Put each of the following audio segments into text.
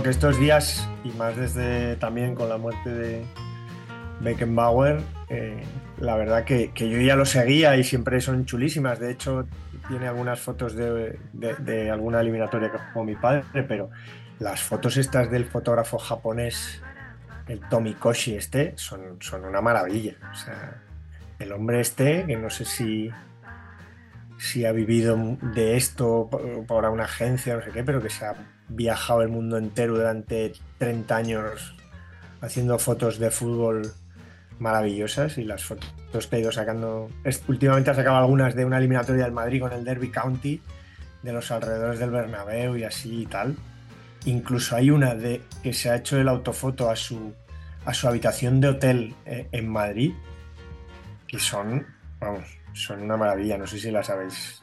Aunque estos días, y más desde también con la muerte de Beckenbauer, eh, la verdad que, que yo ya lo seguía y siempre son chulísimas. De hecho, tiene algunas fotos de, alguna eliminatoria que jugó mi padre, pero las fotos estas del fotógrafo japonés, el Tomikoshi este, son, son una maravilla. O sea, el hombre este, que no sé si, si ha vivido de esto por una agencia, no sé qué, pero que se ha viajado el mundo entero durante 30 años haciendo fotos de fútbol maravillosas y las fotos que ha ido sacando. últimamente ha sacado algunas de una eliminatoria del Madrid con el Derby County, de los alrededores del Bernabéu y así y tal. Incluso hay una de que se ha hecho el autofoto a su, a su habitación de hotel eh, en Madrid, que son, vamos, son una maravilla. No sé si las habéis,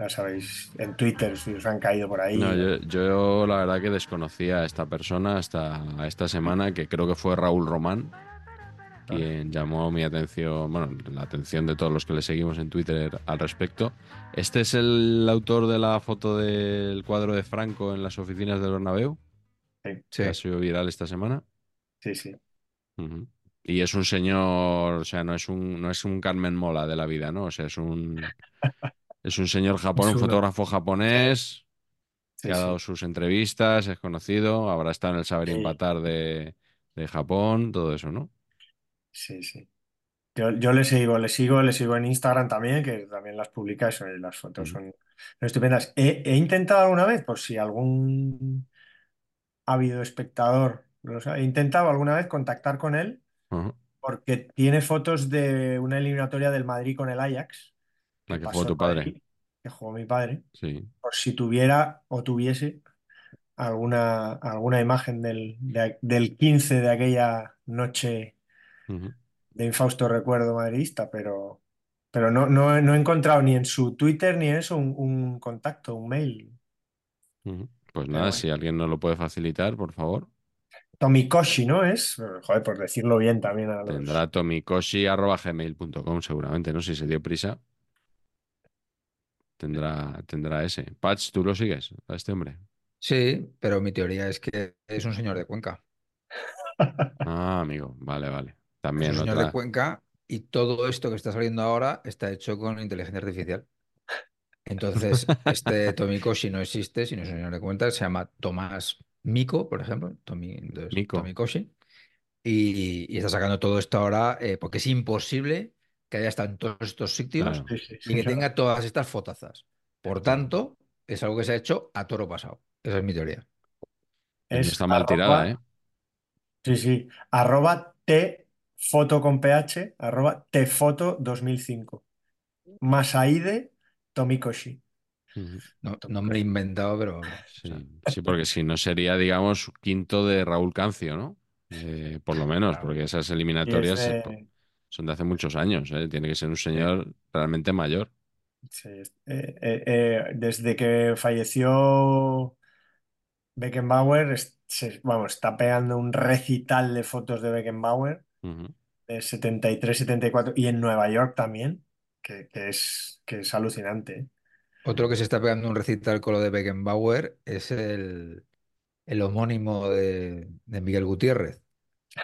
las habéis en Twitter, si os han caído por ahí. No, yo, yo la verdad que desconocía a esta persona hasta esta semana, que creo que fue Raúl Román, quien llamó mi atención, bueno, la atención de todos los que le seguimos en Twitter al respecto. Este es el autor de la foto del cuadro de Franco en las oficinas del Bernabéu, Sí, que ha sido viral esta semana. sí, sí. Y es un señor, o sea, no es un, no es un Carmen Mola de la vida, ¿no? O sea, es un, es un señor japonés, un fotógrafo japonés Sí, que ha dado sus entrevistas, es conocido, habrá estado en el Saber Sí. Empatar de, de Japón, todo eso, ¿no? Sí, sí. Yo, yo le sigo, le sigo, le sigo en Instagram también, que también las publica eso, y las fotos son, son estupendas. He, he intentado alguna vez, por si algún ávido espectador, lo sabe, he intentado alguna vez contactar con él, porque tiene fotos de una eliminatoria del Madrid con el Ajax, La que jugó tu padre. Que jugó mi padre, Sí. por si tuviera o tuviese alguna, alguna imagen del, de- del 15 de aquella noche de infausto recuerdo madridista, pero, pero no, no, he- no he encontrado ni en su Twitter ni en eso un, un contacto, un mail. Pues nada, bueno. si alguien nos lo puede facilitar, por favor. Tomikoshi, ¿no es? Joder, por decirlo bien también a los... Tendrá tomikoshi.gmail.com seguramente, ¿no? Si se dio prisa, tendrá, tendrá ese. Patch, ¿tú lo sigues a este hombre? Sí, pero mi teoría es que es un señor de Cuenca. Ah, amigo, vale, vale. Es También un señor otra. de Cuenca y todo esto que está saliendo ahora está hecho con inteligencia artificial. Entonces, este Tomikoshi no existe, sino es un señor de Cuenca, se llama Tomás Miko, por ejemplo, Tomi, entonces, Miko. Tomikoshi, y, y está sacando todo esto ahora eh, porque es imposible que haya estado en todos estos sitios Claro. Sí, sí, sí, y que tenga todas estas fotazas. Por tanto, es algo que se ha hecho a toro pasado. Esa es mi teoría. Es está mal arroba- tirada, ¿eh? Sí, sí. Arroba tfoto con ph, arroba tfoto 2005. Masaide Tomikoshi. No, no me lo he inventado, pero... Sí, porque si no sería, digamos, quinto de Raúl Cancio, ¿no? Eh, por lo menos, Claro. porque esas eliminatorias eh, son de hace muchos años, ¿eh? Tiene que ser un señor realmente mayor. sí, eh, eh, eh, desde que falleció Beckenbauer, es- se- vamos, está pegando un recital de fotos de Beckenbauer Ujú. de 73, 74, y en Nueva York también, que, que es, que es alucinante. Otro que se está pegando un recital con lo de Beckenbauer es el, el homónimo de, de Miguel Gutiérrez.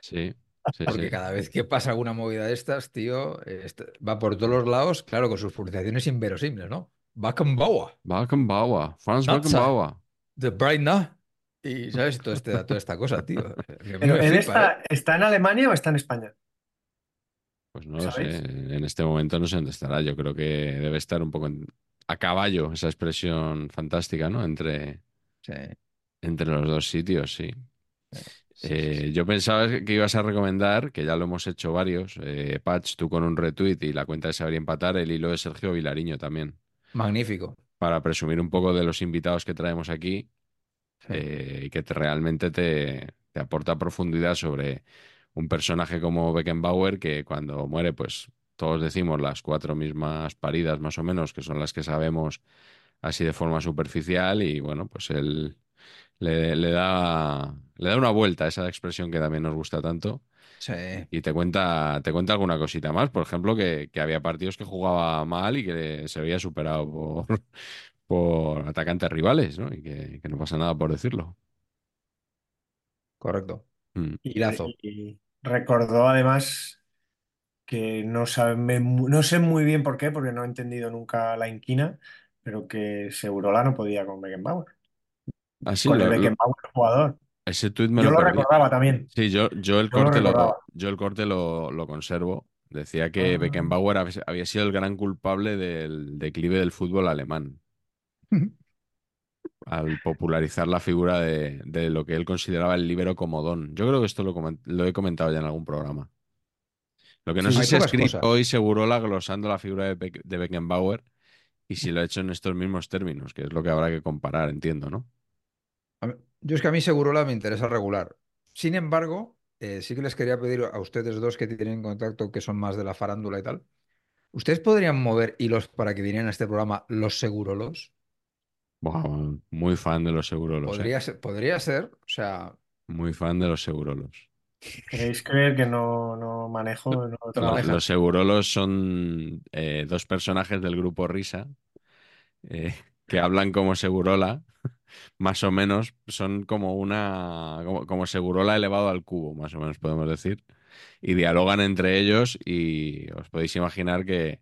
Sí, sí, Porque sí. cada vez que pasa alguna movida de estas, tío, est- va por todos los lados, claro, con sus pronunciaciones inverosímiles, ¿no? Beckenbauer, Beckenbauer, Franz. Beckenbauer. The Bright. Y, ¿sabes? Todo este, toda esta cosa, tío. Pero me ¿en flipa, esta, ¿eh? ¿está en Alemania o está en España? Pues no lo sé, en este momento no sé dónde estará. Yo creo que debe estar un poco en- a caballo, esa expresión fantástica, ¿no? Entre, Sí, entre los dos sitios, sí. Sí, Eh, sí. yo pensaba que ibas a recomendar, que ya lo hemos hecho varios, eh, Patch, tú con un retweet y la cuenta de Saber Empatar, el hilo de Sergio Vilariño también, Magnífico. para presumir un poco de los invitados que traemos aquí eh, y que te- realmente te, te aporta profundidad sobre un personaje como Beckenbauer que cuando muere, pues todos decimos las cuatro mismas paridas más o menos, que son las que sabemos así de forma superficial y bueno, pues él le, le da, le da una vuelta a esa expresión que también nos gusta tanto Sí. y te cuenta, te cuenta alguna cosita más, por ejemplo, que, que había partidos que jugaba mal y que se había superado por, por atacantes rivales, ¿no? Y que, que no pasa nada por decirlo. Correcto. Mm. Y, y recordó además que no sabe, no sé muy bien por qué, porque no he entendido nunca la inquina, pero que Segurola no podía con Beckenbauer, Así, con el lo- Beckenbauer jugador. ese tuit me Yo lo recordaba también, Sí, yo, yo el yo corte lo, yo el corte lo, lo conservo. Decía que Ah. Beckenbauer había sido el gran culpable del declive del fútbol alemán, al popularizar la figura de, de lo que él consideraba el líbero comodón. Yo creo que esto lo, he comentado ya en algún programa. Lo que no Sí, sé si ha escrito hoy Segurola glosando la figura de, de Beckenbauer y si lo ha hecho en estos mismos términos, que es lo que habrá que comparar, entiendo, ¿no? Yo es que a mí Segurola me interesa regular. Sin embargo, eh, sí que les quería pedir a ustedes dos que tienen contacto, que son más de la farándula y tal, ¿ustedes podrían mover hilos para que vinieran a este programa los segurolos? Buah, muy fan de los segurolos, ¿eh? Podría ser, podría ser, o sea, Muy fan de los segurolos. ¿Queréis creer que no, no manejo? No No. Los segurolos son eh, dos personajes del grupo Risa eh, que hablan como Segurola, más o menos, son como una como, como Segurola elevado al cubo, más o menos podemos decir, y dialogan entre ellos y os podéis imaginar que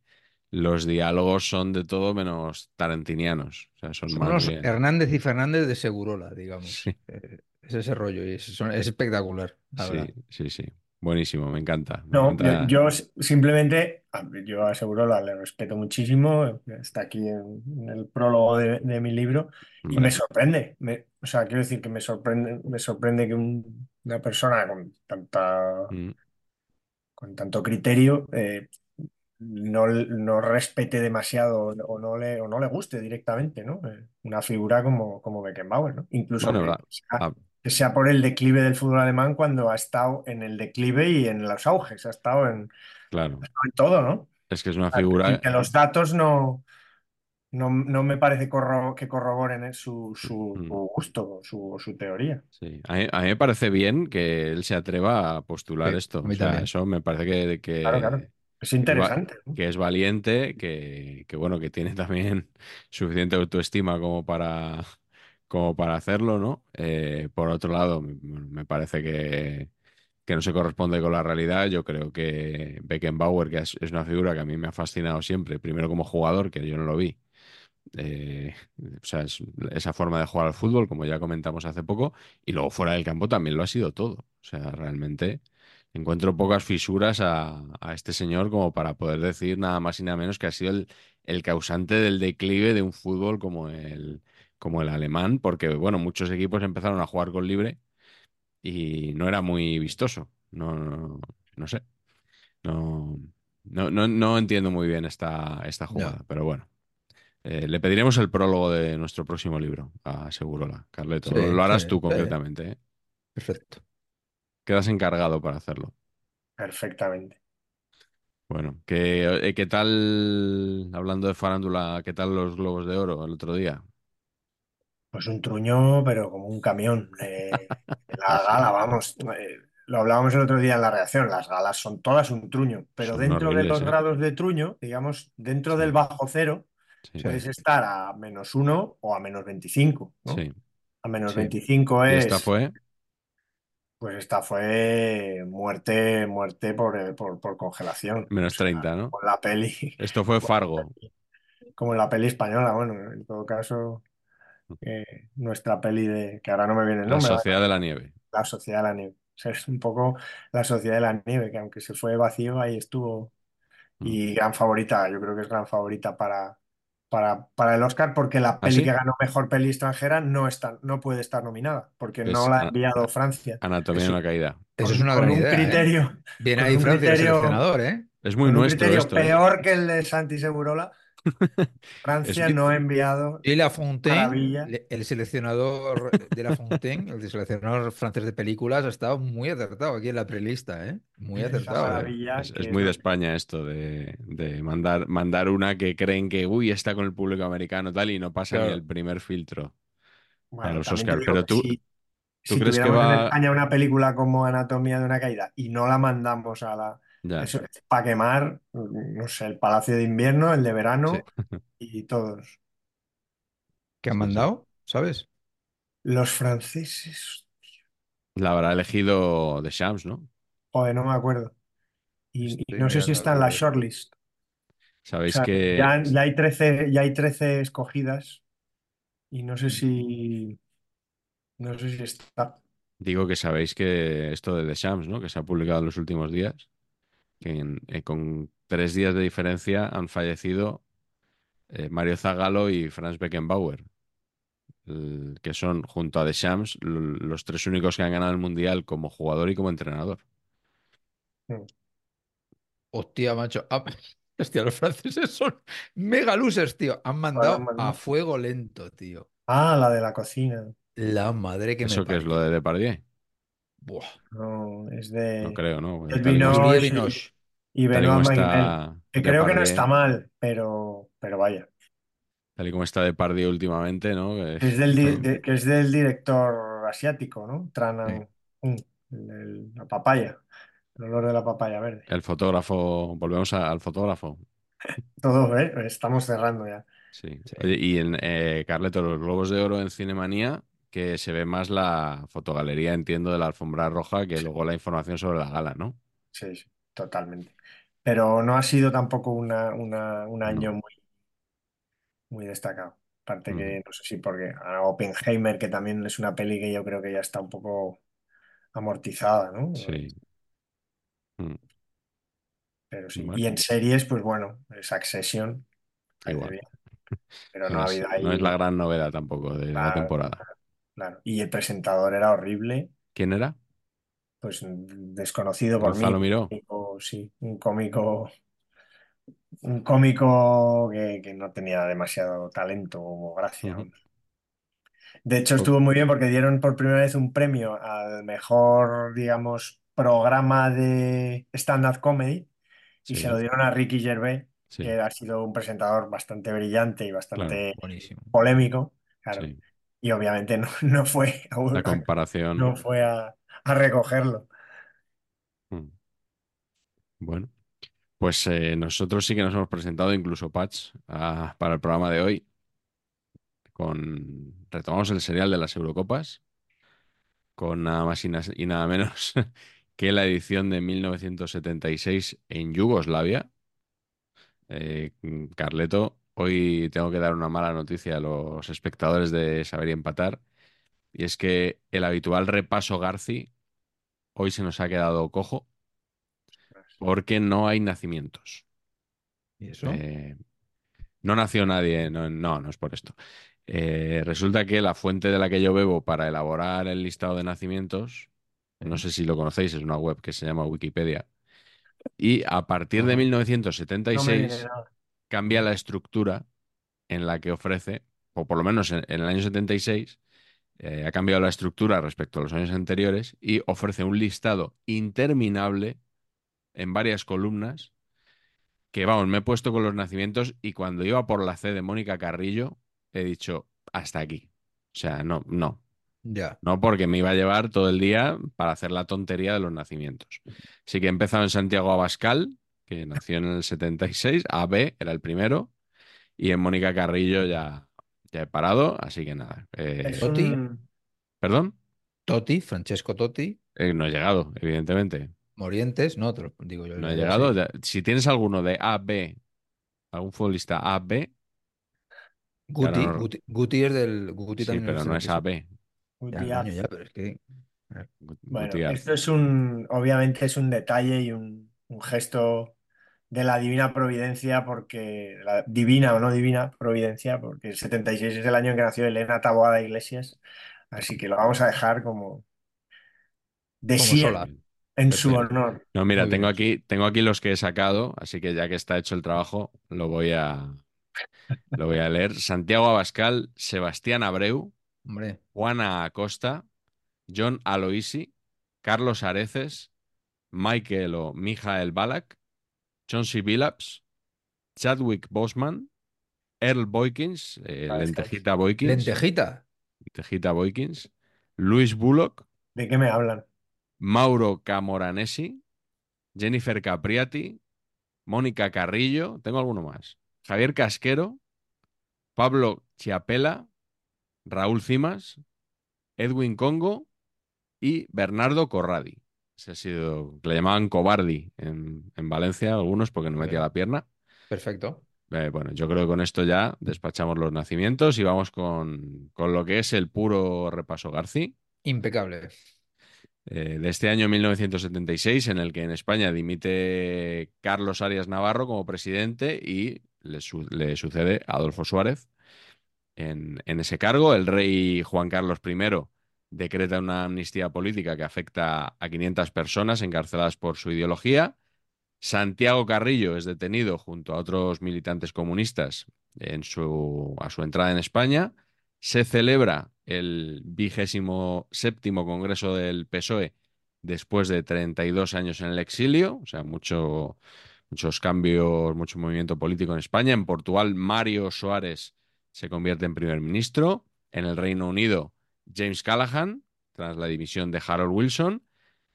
los diálogos son de todo menos tarantinianos, o sea, son son más los bien... Hernández y Fernández de Segurola, digamos. Sí. Eh, es ese rollo y es, espectacular, la Sí, verdad. sí, sí. Buenísimo, me encanta. Me No, yo, encanta. yo s- simplemente, yo a Segurola le respeto muchísimo, está aquí en, en el prólogo de, de mi libro y me sorprende, me- o sea, quiero decir que me sorprende, me sorprende que un- una persona con tanta, mm, con tanto criterio eh, no, no respete demasiado o no le, o no le guste directamente, ¿no? Eh, una figura como, como Beckenbauer, ¿no? Incluso Bueno, que la- sea, ah, que sea por el declive del fútbol alemán cuando ha estado en el declive y en los auges, ha estado en, claro, en todo, ¿no? es que es una Y figura... que los datos no, no, no me parece corro- que corroboren eh, su, su, Mm. su gusto, su, su teoría. Sí, a mí, a mí me parece bien que él se atreva a postular Sí, esto. a mí O sea, eso me parece que, que, Claro, claro. Es interesante, ¿no? que es valiente, que, que bueno, que tiene también suficiente autoestima como para, como para hacerlo, ¿no? Eh, por otro lado, me parece que, que no se corresponde con la realidad. Yo creo que Beckenbauer, que es, una figura que a mí me ha fascinado siempre, primero como jugador, que yo no lo vi. Eh, o sea, es- esa forma de jugar al fútbol, como ya comentamos hace poco, y luego fuera del campo también lo ha sido todo. O sea, realmente encuentro pocas fisuras a, a este señor como para poder decir nada más y nada menos que ha sido el, el causante del declive de un fútbol como el, como el alemán, porque bueno, muchos equipos empezaron a jugar con libre y no era muy vistoso. No, no, no sé. No, no, no, no entiendo muy bien esta, esta jugada, pero bueno. Eh, le pediremos el prólogo de nuestro próximo libro a Segurola. Carleto, Sí, lo, harás sí, tú sí. concretamente, ¿eh? Perfecto. Quedas encargado para hacerlo. Perfectamente. Bueno, ¿qué, eh, qué tal, hablando de farándula, qué tal los Globos de Oro el otro día? Pues un truño, pero como un camión. Eh, la gala, vamos. eh, lo hablábamos el otro día en la reacción, las galas son todas un truño, pero Son dentro de los ¿eh? grados de truño, digamos, dentro Sí. del bajo cero, Sí, puedes estar a menos uno o a menos 25, ¿no? sí. A menos Sí. 25 Y es, esta fue, pues esta fue muerte, muerte por, por, por congelación. Menos O sea, 30, ¿no? Como en la peli, esto fue Fargo. como en la peli española, bueno, en todo caso, eh, nuestra peli de, que ahora no me viene el La nombre, Sociedad de la Nieve. La Sociedad de la Nieve. O sea, es un poco la Sociedad de la Nieve, que aunque se fue vacío, ahí estuvo. Mm. Y gran favorita, yo creo que es gran favorita para, para, para el Oscar, porque la ¿Ah, peli sí? que ganó mejor peli extranjera no, está, no puede estar nominada, porque Es no la ha enviado Francia. Anatomía de una caída. Eso Con- es una con gran un idea. ¿eh? criterio, Viene con ahí un Francia el criterio- seleccionador, ¿eh? Es muy con un nuestro criterio esto. ¿eh? peor que el de Santi Segurola. Francia no ha enviado. Y La Fontaine, Maravilla. le- el seleccionador de La Fontaine, el seleccionador francés de películas, ha estado muy acertado aquí en la prelista, ¿eh? Muy acertado. ¿eh? Es, que es muy de España esto de, de mandar, mandar una que creen que, uy, está con el público americano tal y no pasa ni el primer filtro. Bueno, a los también te Oscar, digo pero tú- si, ¿tú si crees que tuviéramos en va- España una película como Anatomía de una caída y no la mandamos a la... Ya. Eso es para quemar, no sé, el Palacio de Invierno, el de verano y todos. ¿Qué han mandado? ¿Sabes? Los franceses, La habrá elegido The Shams, ¿no? joder, no me acuerdo. Y, no sé si está en la de- shortlist. O Sabéis sea, que ya, ya hay 13, ya hay 13 escogidas y no Mm. sé si... No sé si está. digo que sabéis que esto de The Shams, ¿no? Que se ha publicado en los últimos días, en- eh, con tres días de diferencia han fallecido eh, Mario Zagallo y Franz Beckenbauer, el- que son, junto a l- los tres únicos que han ganado el Mundial como jugador y como entrenador. Hostia, macho. Ah, hostia, los franceses son mega losers, tío. Han mandado a fuego lento, tío. Ah, la de la cocina. La madre que me ¿Eso qué es lo de Depardieu? Buah. No, es de... No creo, ¿no? El vino-. Binoche. Y tal y como Magimel, está que creo que no Depardieu- está mal, pero, pero vaya. Tal y como está Depardieu últimamente, ¿no? Que- Es del, di- de- que es del director asiático, ¿no? Tran Sí. Anh Un, el- el- la papaya, el olor de la papaya verde. El fotógrafo, volvemos a- al fotógrafo. Todo, ¿eh? Estamos cerrando ya. Sí. Sí. Oye, y en eh, Carleto, los Globos de Oro en Cinemanía, que se ve más la fotogalería, entiendo, de la alfombra roja que luego la información sobre la gala, ¿no? Sí, sí, totalmente. Pero no ha sido tampoco una, una- un año No. muy, muy destacado. Aparte Mm. que, no sé si porque a Oppenheimer, que también es una peli que yo creo que ya está un poco amortizada, ¿no? Sí. Mm, Pero sí. Bueno. Y en series, pues bueno, Succession, parece Igual. bien. Pero No no ha es, habido ahí. no es la gran novedad tampoco de la Claro, temporada. claro. Y el presentador era horrible, ¿Quién era? Pues desconocido por Gonzalo mí. Miró. Un cómico, sí, un cómico, un cómico que, que no tenía demasiado talento o gracia. Ujú. De hecho, estuvo muy bien porque dieron por primera vez un premio al mejor, digamos, programa de stand-up comedy y se lo dieron a Ricky Gervais, sí, que ha sido un presentador bastante brillante y bastante Buenísimo. polémico, claro. sí. Y obviamente no, no fue, a, La comparación. no fue a, a recogerlo. Mm. Bueno, pues eh, nosotros sí que nos hemos presentado, incluso Patch, para el programa de hoy. Con retomamos el serial de las Eurocopas, con nada más y nada menos que la edición de 1976 en Yugoslavia. Eh, Carleto, hoy tengo que dar una mala noticia a los espectadores de Saber y Empatar, y es que el habitual repaso Garci hoy se nos ha quedado cojo porque no hay nacimientos. ¿Y eso? Eh, no nació nadie, no, no, no es por esto. Eh, resulta que la fuente de la que yo bebo para elaborar el listado de nacimientos, no sé si lo conocéis, es una web que se llama Wikipedia. Y a partir de Ajá. No me viene 1976 nada. cambia la estructura en la que ofrece, o por lo menos en, en el año 76, eh, ha cambiado la estructura respecto a los años anteriores y ofrece un listado interminable en varias columnas que, vamos, me he puesto con los nacimientos y cuando iba por la C de Mónica Carrillo he dicho, hasta aquí. O sea, no, no. Ya. No porque me iba a llevar todo el día para hacer la tontería de los nacimientos. Así que he empezado en Santiago Abascal, que nació en el 76, AB era el primero, y en Mónica Carrillo ya, ya he parado, así que nada. Eh, Totti. un- ¿Perdón? Totti, Francesco Totti, Eh, no he llegado, evidentemente. Morientes, no, te lo digo yo. No he llegado. Ya- Si tienes alguno de AB, algún futbolista AB, Guti, Claro, no- Guti, Guti es del. Guti sí, también pero no es 76. AB. Ya, Gutiérrez. coño, ya, pero es que. Gu- Bueno, Gutiérrez. esto es un, obviamente es un detalle y un, un gesto de la divina providencia, porque, la divina o no divina providencia, porque el 76 es el año en que nació Elena Taboada Iglesias, así que lo vamos a dejar como de Como en su honor. No, mira, Muy tengo bien. aquí, tengo aquí los que he sacado, así que ya que está hecho el trabajo, lo voy a, lo voy a leer. Santiago Abascal, Sebastián Abreu, Hombre, Juana Acosta, John Aloisi, Carlos Areces, Michael o Mijael Balak, Chauncey Billups, Chadwick Bosman, Earl Boykins, eh, Ah, es que- Lentejita Boykins, lentejita. Lentejita Boykins, Luis Bullock, ¿De qué me hablan? Mauro Camoranesi, Jennifer Capriati, Mónica Carrillo, tengo alguno más. Javier Casquero, Pablo Chiapela, Raúl Cimas, Edwin Congo y Bernardo Corradi. Ese ha sido, le llamaban Cobardi en, en Valencia, algunos porque no metía la pierna. Perfecto. Eh, bueno, yo creo que con esto ya despachamos los nacimientos y vamos con, con lo que es el puro repaso Garci. Impecable. eh, de este año 1976, en el que en España dimite Carlos Arias Navarro como presidente y le, su- le sucede Adolfo Suárez en, en ese cargo. El rey Juan Carlos I decreta una amnistía política que afecta a 500 personas encarceladas por su ideología. Santiago Carrillo es detenido junto a otros militantes comunistas en su, a su entrada en España. Se celebra el vigésimo séptimo Congreso del PSOE después de 32 años en el exilio, o sea, mucho, muchos cambios, mucho movimiento político en España. En Portugal, Mario Soares se convierte en primer ministro. En el Reino Unido, James Callaghan, tras la dimisión de Harold Wilson.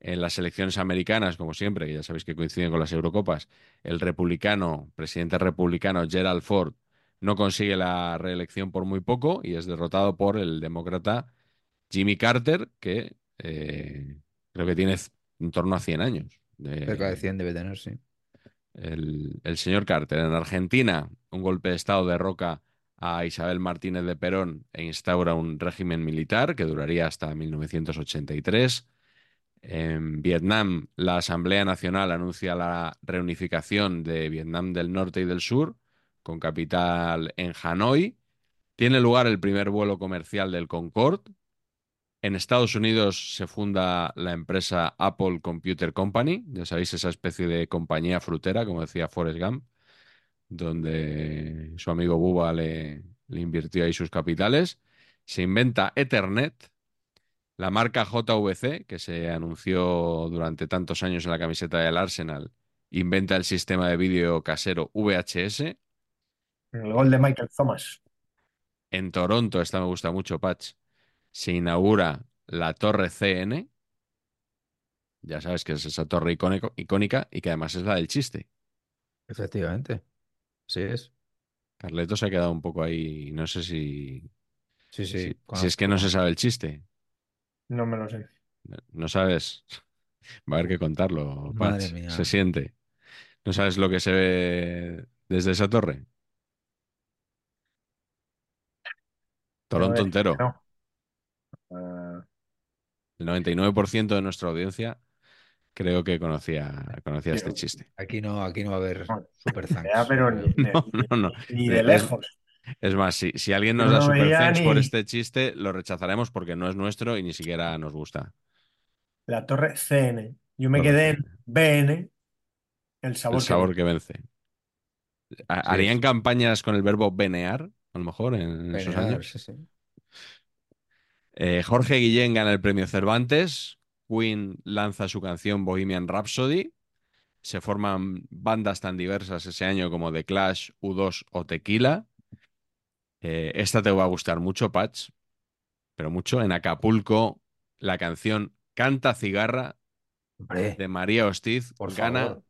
En las elecciones americanas, como siempre, que ya sabéis que coinciden con las Eurocopas, el republicano, presidente republicano Gerald Ford, no consigue la reelección por muy poco y es derrotado por el demócrata Jimmy Carter, que eh, creo que tiene en torno a 100 años. de- Cerca de 100 debe tener, sí. el, el señor Carter. En Argentina, un golpe de Estado derroca a Isabel Martínez de Perón e instaura un régimen militar que duraría hasta 1983. En Vietnam, la Asamblea Nacional anuncia la reunificación de Vietnam del Norte y del Sur, con capital en Hanoi. Tiene lugar el primer vuelo comercial del Concorde. En Estados Unidos se funda la empresa Apple Computer Company, ya sabéis, esa especie de compañía frutera, como decía Forrest Gump, donde su amigo Bubba le, le invirtió ahí sus capitales. Se inventa Ethernet, la marca JVC, que se anunció durante tantos años en la camiseta del Arsenal, inventa el sistema de vídeo casero VHS. El gol de Michael Thomas. En Toronto, esta me gusta mucho, Patch, se inaugura la Torre CN. Ya sabes que es esa torre icónico- icónica y que además es la del chiste. Efectivamente. Sí es. Carleto se ha quedado un poco ahí, no sé si, Sí, si, sí. si es que no se sabe el chiste. No me lo sé. No, no sabes. Va a haber que contarlo, Madre Patch. mía. Se siente. ¿No sabes lo que se ve desde esa torre? Toronto entero. no. Ah, El 99% de nuestra audiencia creo que conocía, conocía este chiste. Aquí no, aquí no va a haber Bueno, super ya, thanks. pero ni, No, no, no. ni de Es- lejos. Es más, si, si alguien nos da super thanks por este chiste, lo rechazaremos porque no es nuestro y ni siquiera nos gusta. La torre CN. Yo me Torre quedé en. BN, el sabor, El que sabor que vence. ¿Ha- Sí, ¿Harían sí. campañas con el verbo venear, a lo mejor, en esos años? sí, sí. Eh, Jorge Guillén gana el premio Cervantes. Queen lanza su canción Bohemian Rhapsody. Se forman bandas tan diversas ese año como The Clash, U2 o Tequila. Eh, esta te va a gustar mucho, Patch, pero mucho. En Acapulco, la canción Canta Cigarra Hombre, de María Hostiz por gana favor.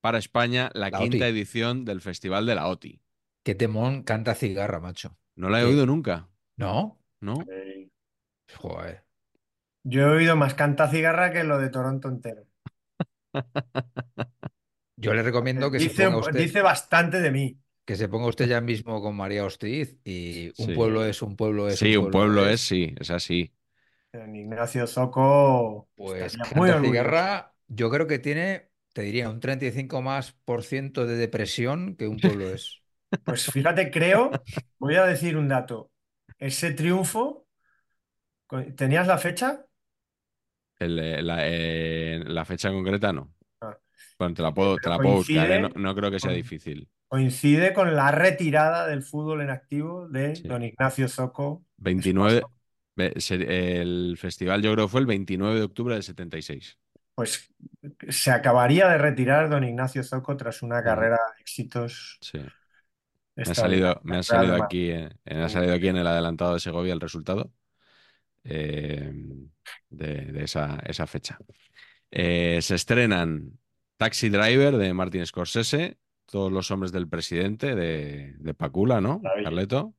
para España la, La quinta OTI. edición del Festival de la OTI. Qué temón canta cigarra, macho. No la he ¿Qué? oído nunca, ¿No? ¿no? Joder. Yo he oído más canta cigarra que lo de Toronto entero. Yo le recomiendo que se Dice, ponga usted, dice bastante de mí. que se ponga usted ya mismo con María Hostiz y un Sí. pueblo es un pueblo es Sí, un pueblo es, sí, es así. En Ignacio Zoco Pues canta orgulloso. cigarra, yo creo que tiene, te diría, un 35 más por ciento de depresión que un pueblo es. Pues fíjate, creo, voy a decir un dato. Ese triunfo, ¿tenías la fecha? El, eh, la, eh, la fecha concreta no. Ah. Bueno, te la puedo, te la puedo buscar, ¿eh? No, no creo que sea difícil. Coincide con la retirada del fútbol en activo de Sí. don Ignacio Zoco. 29, ve- se- el festival yo creo fue el 29 de octubre del 76. Pues se acabaría de retirar don Ignacio Zoco tras una carrera de éxitos. Sí. Me ha salido, me ha salido aquí, eh, me ha salido aquí en el adelantado de Segovia el resultado eh, de, de esa, esa fecha. Eh, se estrenan Taxi Driver de Martin Scorsese, Todos los hombres del presidente de, de Pacula, ¿no? Maravilla. Carleto.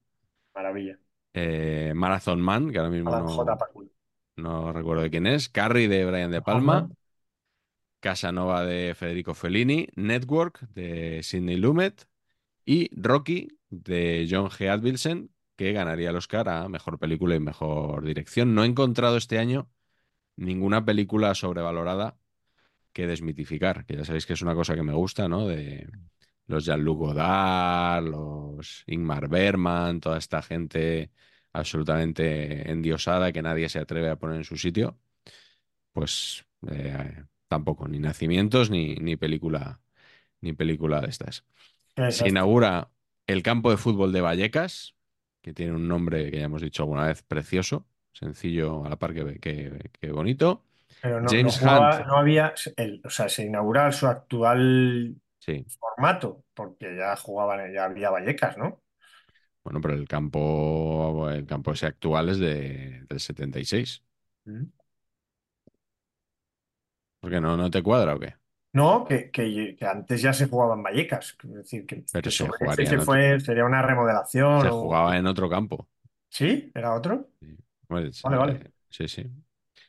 Maravilla. Eh, Marathon Man, que ahora mismo Alan no, no recuerdo de quién es. Carrie de Brian De Palma. Casanova de Federico Fellini, Network de Sidney Lumet y Rocky de John G. Advilsen, que ganaría el Oscar a Mejor Película y Mejor Dirección. No he encontrado este año ninguna película sobrevalorada que desmitificar, que ya sabéis que es una cosa que me gusta, ¿no? De los Jean-Luc Godard, los Ingmar Bergman, toda esta gente absolutamente endiosada que nadie se atreve a poner en su sitio, pues eh, tampoco, ni nacimientos ni, ni película ni película de estas. Se inaugura el campo de fútbol de Vallecas, que tiene un nombre que ya hemos dicho alguna vez, precioso, sencillo a la par que, que- que bonito. Pero no, James no jugaba- Hunt. no había, el- o sea, se inaugura su actual Sí, formato, porque ya jugaban, ya había Vallecas, ¿no? bueno, pero el campo, el campo ese actual es de, del 76. ¿Por qué no, no te cuadra o qué? No, que, que- que antes ya se jugaba en Vallecas. Es decir, que, Pero que se seguro que jugaría ese en otro- fue, sería una remodelación. Se o- jugaba en otro campo. ¿Sí? ¿Era otro? Vale, eh, vale. Sí, sí.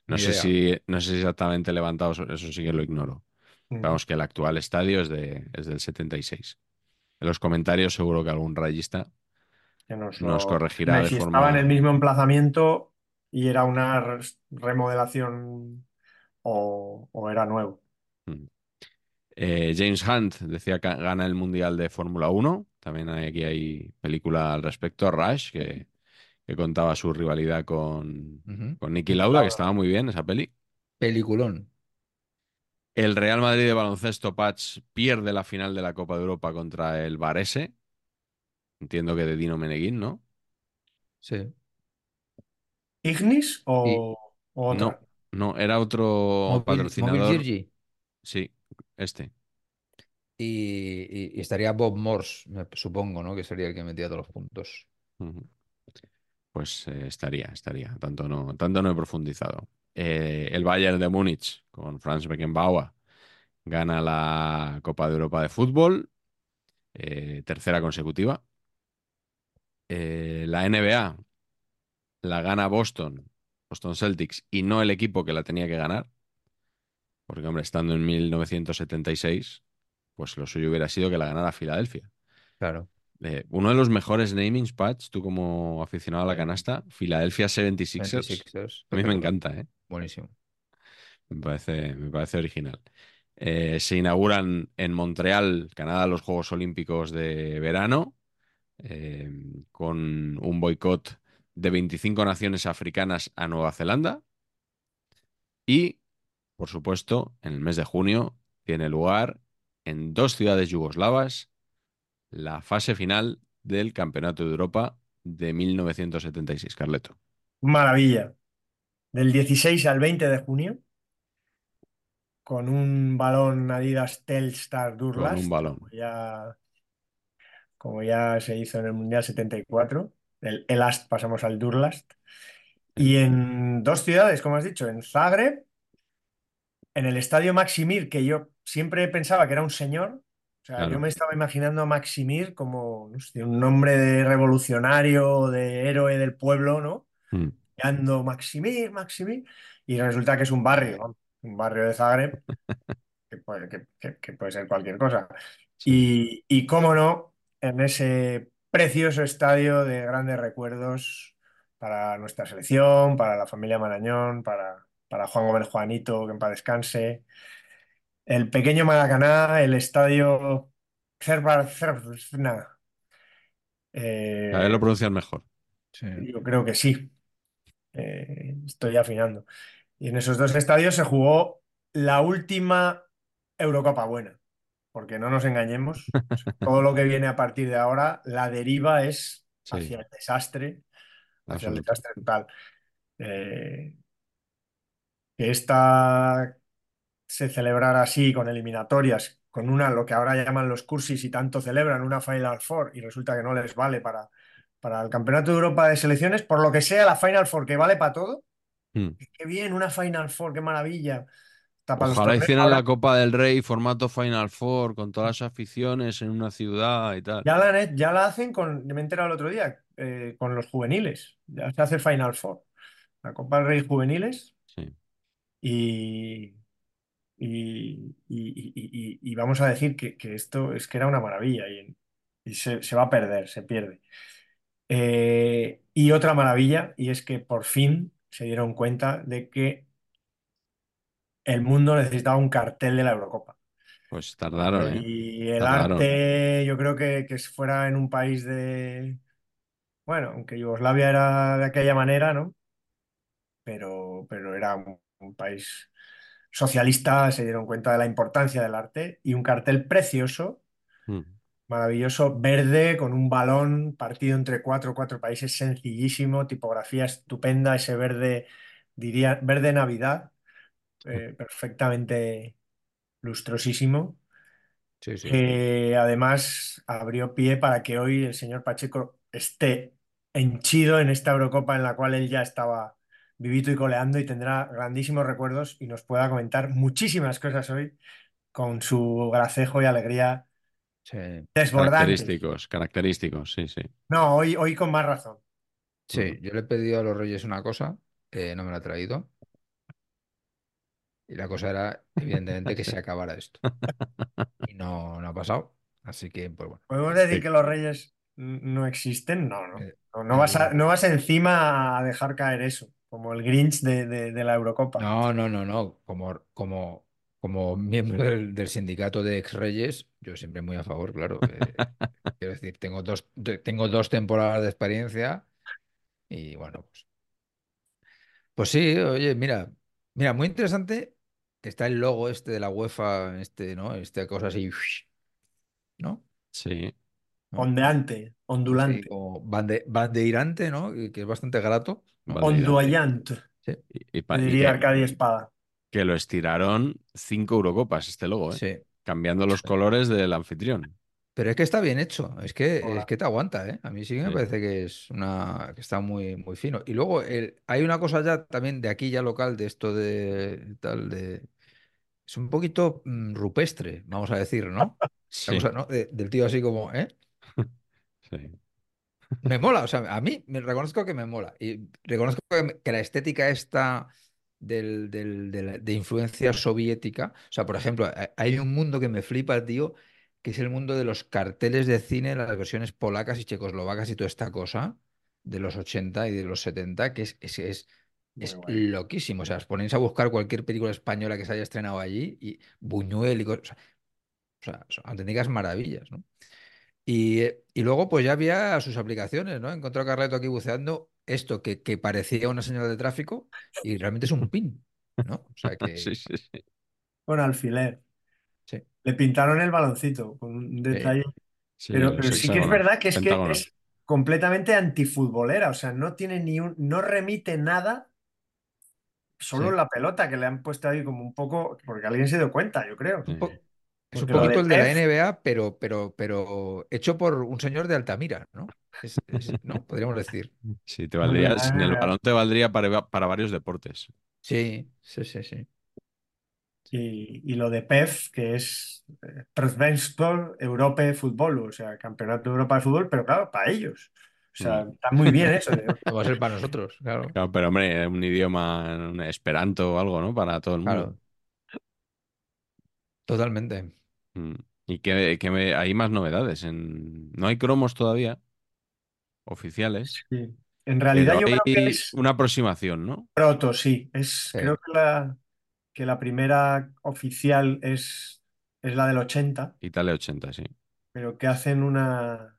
No Ni sé idea. si, no sé si exactamente levantado, eso sí que lo ignoro. Mm. Vamos, que el actual estadio es, de, es del 76. En los comentarios seguro que algún rayista Que nos, nos lo- corregirá de si estaba en el mismo emplazamiento y era una re- remodelación o, o era nuevo. Eh, James Hunt decía que gana el Mundial de Fórmula 1. También hay, aquí hay película al respecto, Rush, que, que contaba su rivalidad con, con Niki Lauda, que estaba muy bien esa peli. Peliculón. El Real Madrid de baloncesto Patch pierde la final de la Copa de Europa contra el Varese. Entiendo que de Dino Meneguín, ¿no? Sí. ¿Ignis o? No, no, era otro patrocinador. Sí, este. Y, y- y estaría Bob Morse, supongo, ¿no? Que sería el que metía todos los puntos. Pues eh, estaría, estaría. Tanto no, tanto no he profundizado. Eh, el Bayern de Múnich con Franz Beckenbauer gana la Copa de Europa de Fútbol, eh, tercera consecutiva. La NBA la gana Boston, Boston Celtics, y no el equipo que la tenía que ganar. Porque, hombre, estando en 1976, pues lo suyo hubiera sido que la ganara Filadelfia. Claro. Eh, uno de los mejores namings, Patch, tú como aficionado a la canasta, Philadelphia 76ers. 26ers, A mí me encanta, ¿eh? Buenísimo. Me parece, me parece original. Eh, se inauguran en Montreal, Canadá, los Juegos Olímpicos de verano, eh, con un boicot de 25 naciones africanas a Nueva Zelanda. Y, por supuesto, en el mes de junio tiene lugar en dos ciudades yugoslavas la fase final del Campeonato de Europa de 1976, Carleto. Maravilla. Del 16 al 20 de junio, con un balón Adidas Telstar Durlast, Con un balón. como ya, como ya se hizo en el Mundial 74. Del Elast pasamos al Durlast. Y en dos ciudades, como has dicho, en Zagreb, en el estadio Maximir, que yo siempre pensaba que era un señor. O sea, yo me estaba imaginando a Maximir como un nombre de revolucionario, de héroe del pueblo, ¿no? Mm. Ando Maximir, Maximir. Y resulta que es un barrio, ¿no? un barrio de Zagreb, que puede, que- que- que puede ser cualquier cosa. Sí. Y, y cómo no, en ese precioso estadio de grandes recuerdos para nuestra selección, para la familia Marañón, para, para Juan Gómez Juanito, que en paz descanse, el pequeño Maracaná, el estadio Cervar Cervna, A él lo eh, pronuncias mejor. Sí. yo creo que sí, eh, estoy afinando. Y en esos dos estadios se jugó la última Eurocopa buena. porque no nos engañemos, todo lo que viene a partir de ahora, la deriva es Sí. hacia el desastre, hacia el desastre total. Eh, que esta se celebrara así, con eliminatorias, con una, lo que ahora llaman los cursis y tanto celebran, una Final Four, y resulta que no les vale para, para el Campeonato de Europa de Selecciones, por lo que sea la Final Four, que vale para todo. Mm. Qué bien, una Final Four, qué maravilla. Los Ojalá hicieran la Copa del Rey formato Final Four con todas las aficiones en una ciudad y tal. Ya la, ya la hacen con, me he enterado el otro día, eh, con los juveniles. Ya se hace Final Four. La Copa del Rey juveniles Sí. Y, y, y- y- y- y vamos a decir que, que esto es que era una maravilla y, y se, se va a perder, se pierde. Eh, y otra maravilla, y es que por fin se dieron cuenta de que el mundo necesitaba un cartel de la Eurocopa. Pues tardaron, ¿eh? Y el Tardaron. arte, yo creo que, que fuera en un país de, bueno, aunque Yugoslavia era de aquella manera, ¿no? Pero, pero era un, país socialista, se dieron cuenta de la importancia del arte y un cartel precioso, Mm. maravilloso, verde, con un balón partido entre cuatro, cuatro países, sencillísimo, tipografía estupenda, ese verde, diría, verde Navidad, eh, perfectamente lustrosísimo. Sí, sí. que además abrió pie para que hoy el señor Pacheco esté henchido en esta Eurocopa en la cual él ya estaba vivito y coleando y tendrá grandísimos recuerdos y nos pueda comentar muchísimas cosas hoy con su gracejo y alegría Sí. desbordantes. Característicos, característicos, sí, sí. No, hoy, hoy con más razón. Sí, yo le he pedido a los Reyes una cosa, eh, no me la ha traído. Y la cosa era, evidentemente, que se acabara esto. Y no, no ha pasado. Así que, pues bueno. ¿Podemos decir Sí. que los reyes no existen? No, no. Eh, No, no vas a- no vas encima a dejar caer eso, como el Grinch de, de- de la Eurocopa. No, no, no, no. Como, como, como miembro del, del sindicato de ex-reyes, yo siempre muy a favor, claro. eh, quiero decir, tengo dos, tengo dos temporadas de experiencia y bueno, pues. Pues sí, oye, mira, mira, muy interesante. Está el logo este de la UEFA, este, ¿no? Esta cosa así, ¿no? Sí. Ondeante, ondulante, como bande- bandeirante, ¿no? Y Que es bastante grato. onduallante, Sí, Y, y y diría que, Arcadia Espada. que lo estiraron cinco Eurocopas este logo, ¿eh? sí. Cambiando los colores del anfitrión. Pero es que está bien hecho, es que, es que te aguanta, ¿eh? A mí sí que me Sí. parece que es una, que está muy, muy fino. Y luego el- hay una cosa ya también de aquí ya local, de esto de tal, de... Es un poquito mm, rupestre, vamos a decir, ¿no? Sí, cosa, ¿no? De- del tío así como, ¿eh? Sí. Me mola, o sea, a mí me reconozco que me mola. Y reconozco que, me- que la estética esta del, del- de, la- de influencia soviética, o sea, por ejemplo, ha- hay un mundo que me flipa, tío, que es el mundo de los carteles de cine, las versiones polacas y checoslovacas y toda esta cosa de los 80 y de los 70, que es, es, es, es loquísimo. O sea, os ponéis a buscar cualquier película española que se haya estrenado allí y Buñuel y cosas. O sea, son auténticas maravillas, ¿no? Y, eh, y luego, pues ya había sus aplicaciones, ¿no? Encontró a Carleto aquí buceando esto que, que parecía una señal de tráfico y realmente es un pin, ¿no? O sea que Sí, sí, sí. Con alfiler. sí, Le pintaron el baloncito con un detalle. Sí, pero sí que es verdad que es que pentágonos. es completamente antifutbolera. O sea, no tiene ni un, no remite nada, solo Sí. la pelota que le han puesto ahí como un poco, porque alguien se dio cuenta, yo creo. Sí. un, po- Es un lo poquito el de la NBA, pero, pero, pero hecho por un señor de Altamira, ¿no? Es- es- ¿no? Podríamos decir. Sí, te valdría, el balón te valdría para, para varios deportes. Sí, sí, sí, sí. y, y lo de PEF, que es eh, Europe Fútbol, o sea, Campeonato de Europa de Fútbol, pero claro, para ellos. O sea, Mm. está muy bien eso. de- No va a ser para nosotros, claro. Claro, pero hombre, un idioma un esperanto o algo, ¿no? Para todo el mundo. Claro, totalmente. Mm. Y que, que me- hay más novedades. En... No hay cromos todavía oficiales, Sí. En realidad pero yo hay creo que es una aproximación, ¿no? proto, sí. Es, Sí, creo que la, que la primera oficial es, es la del 80, Italia 80, sí. pero que hacen una,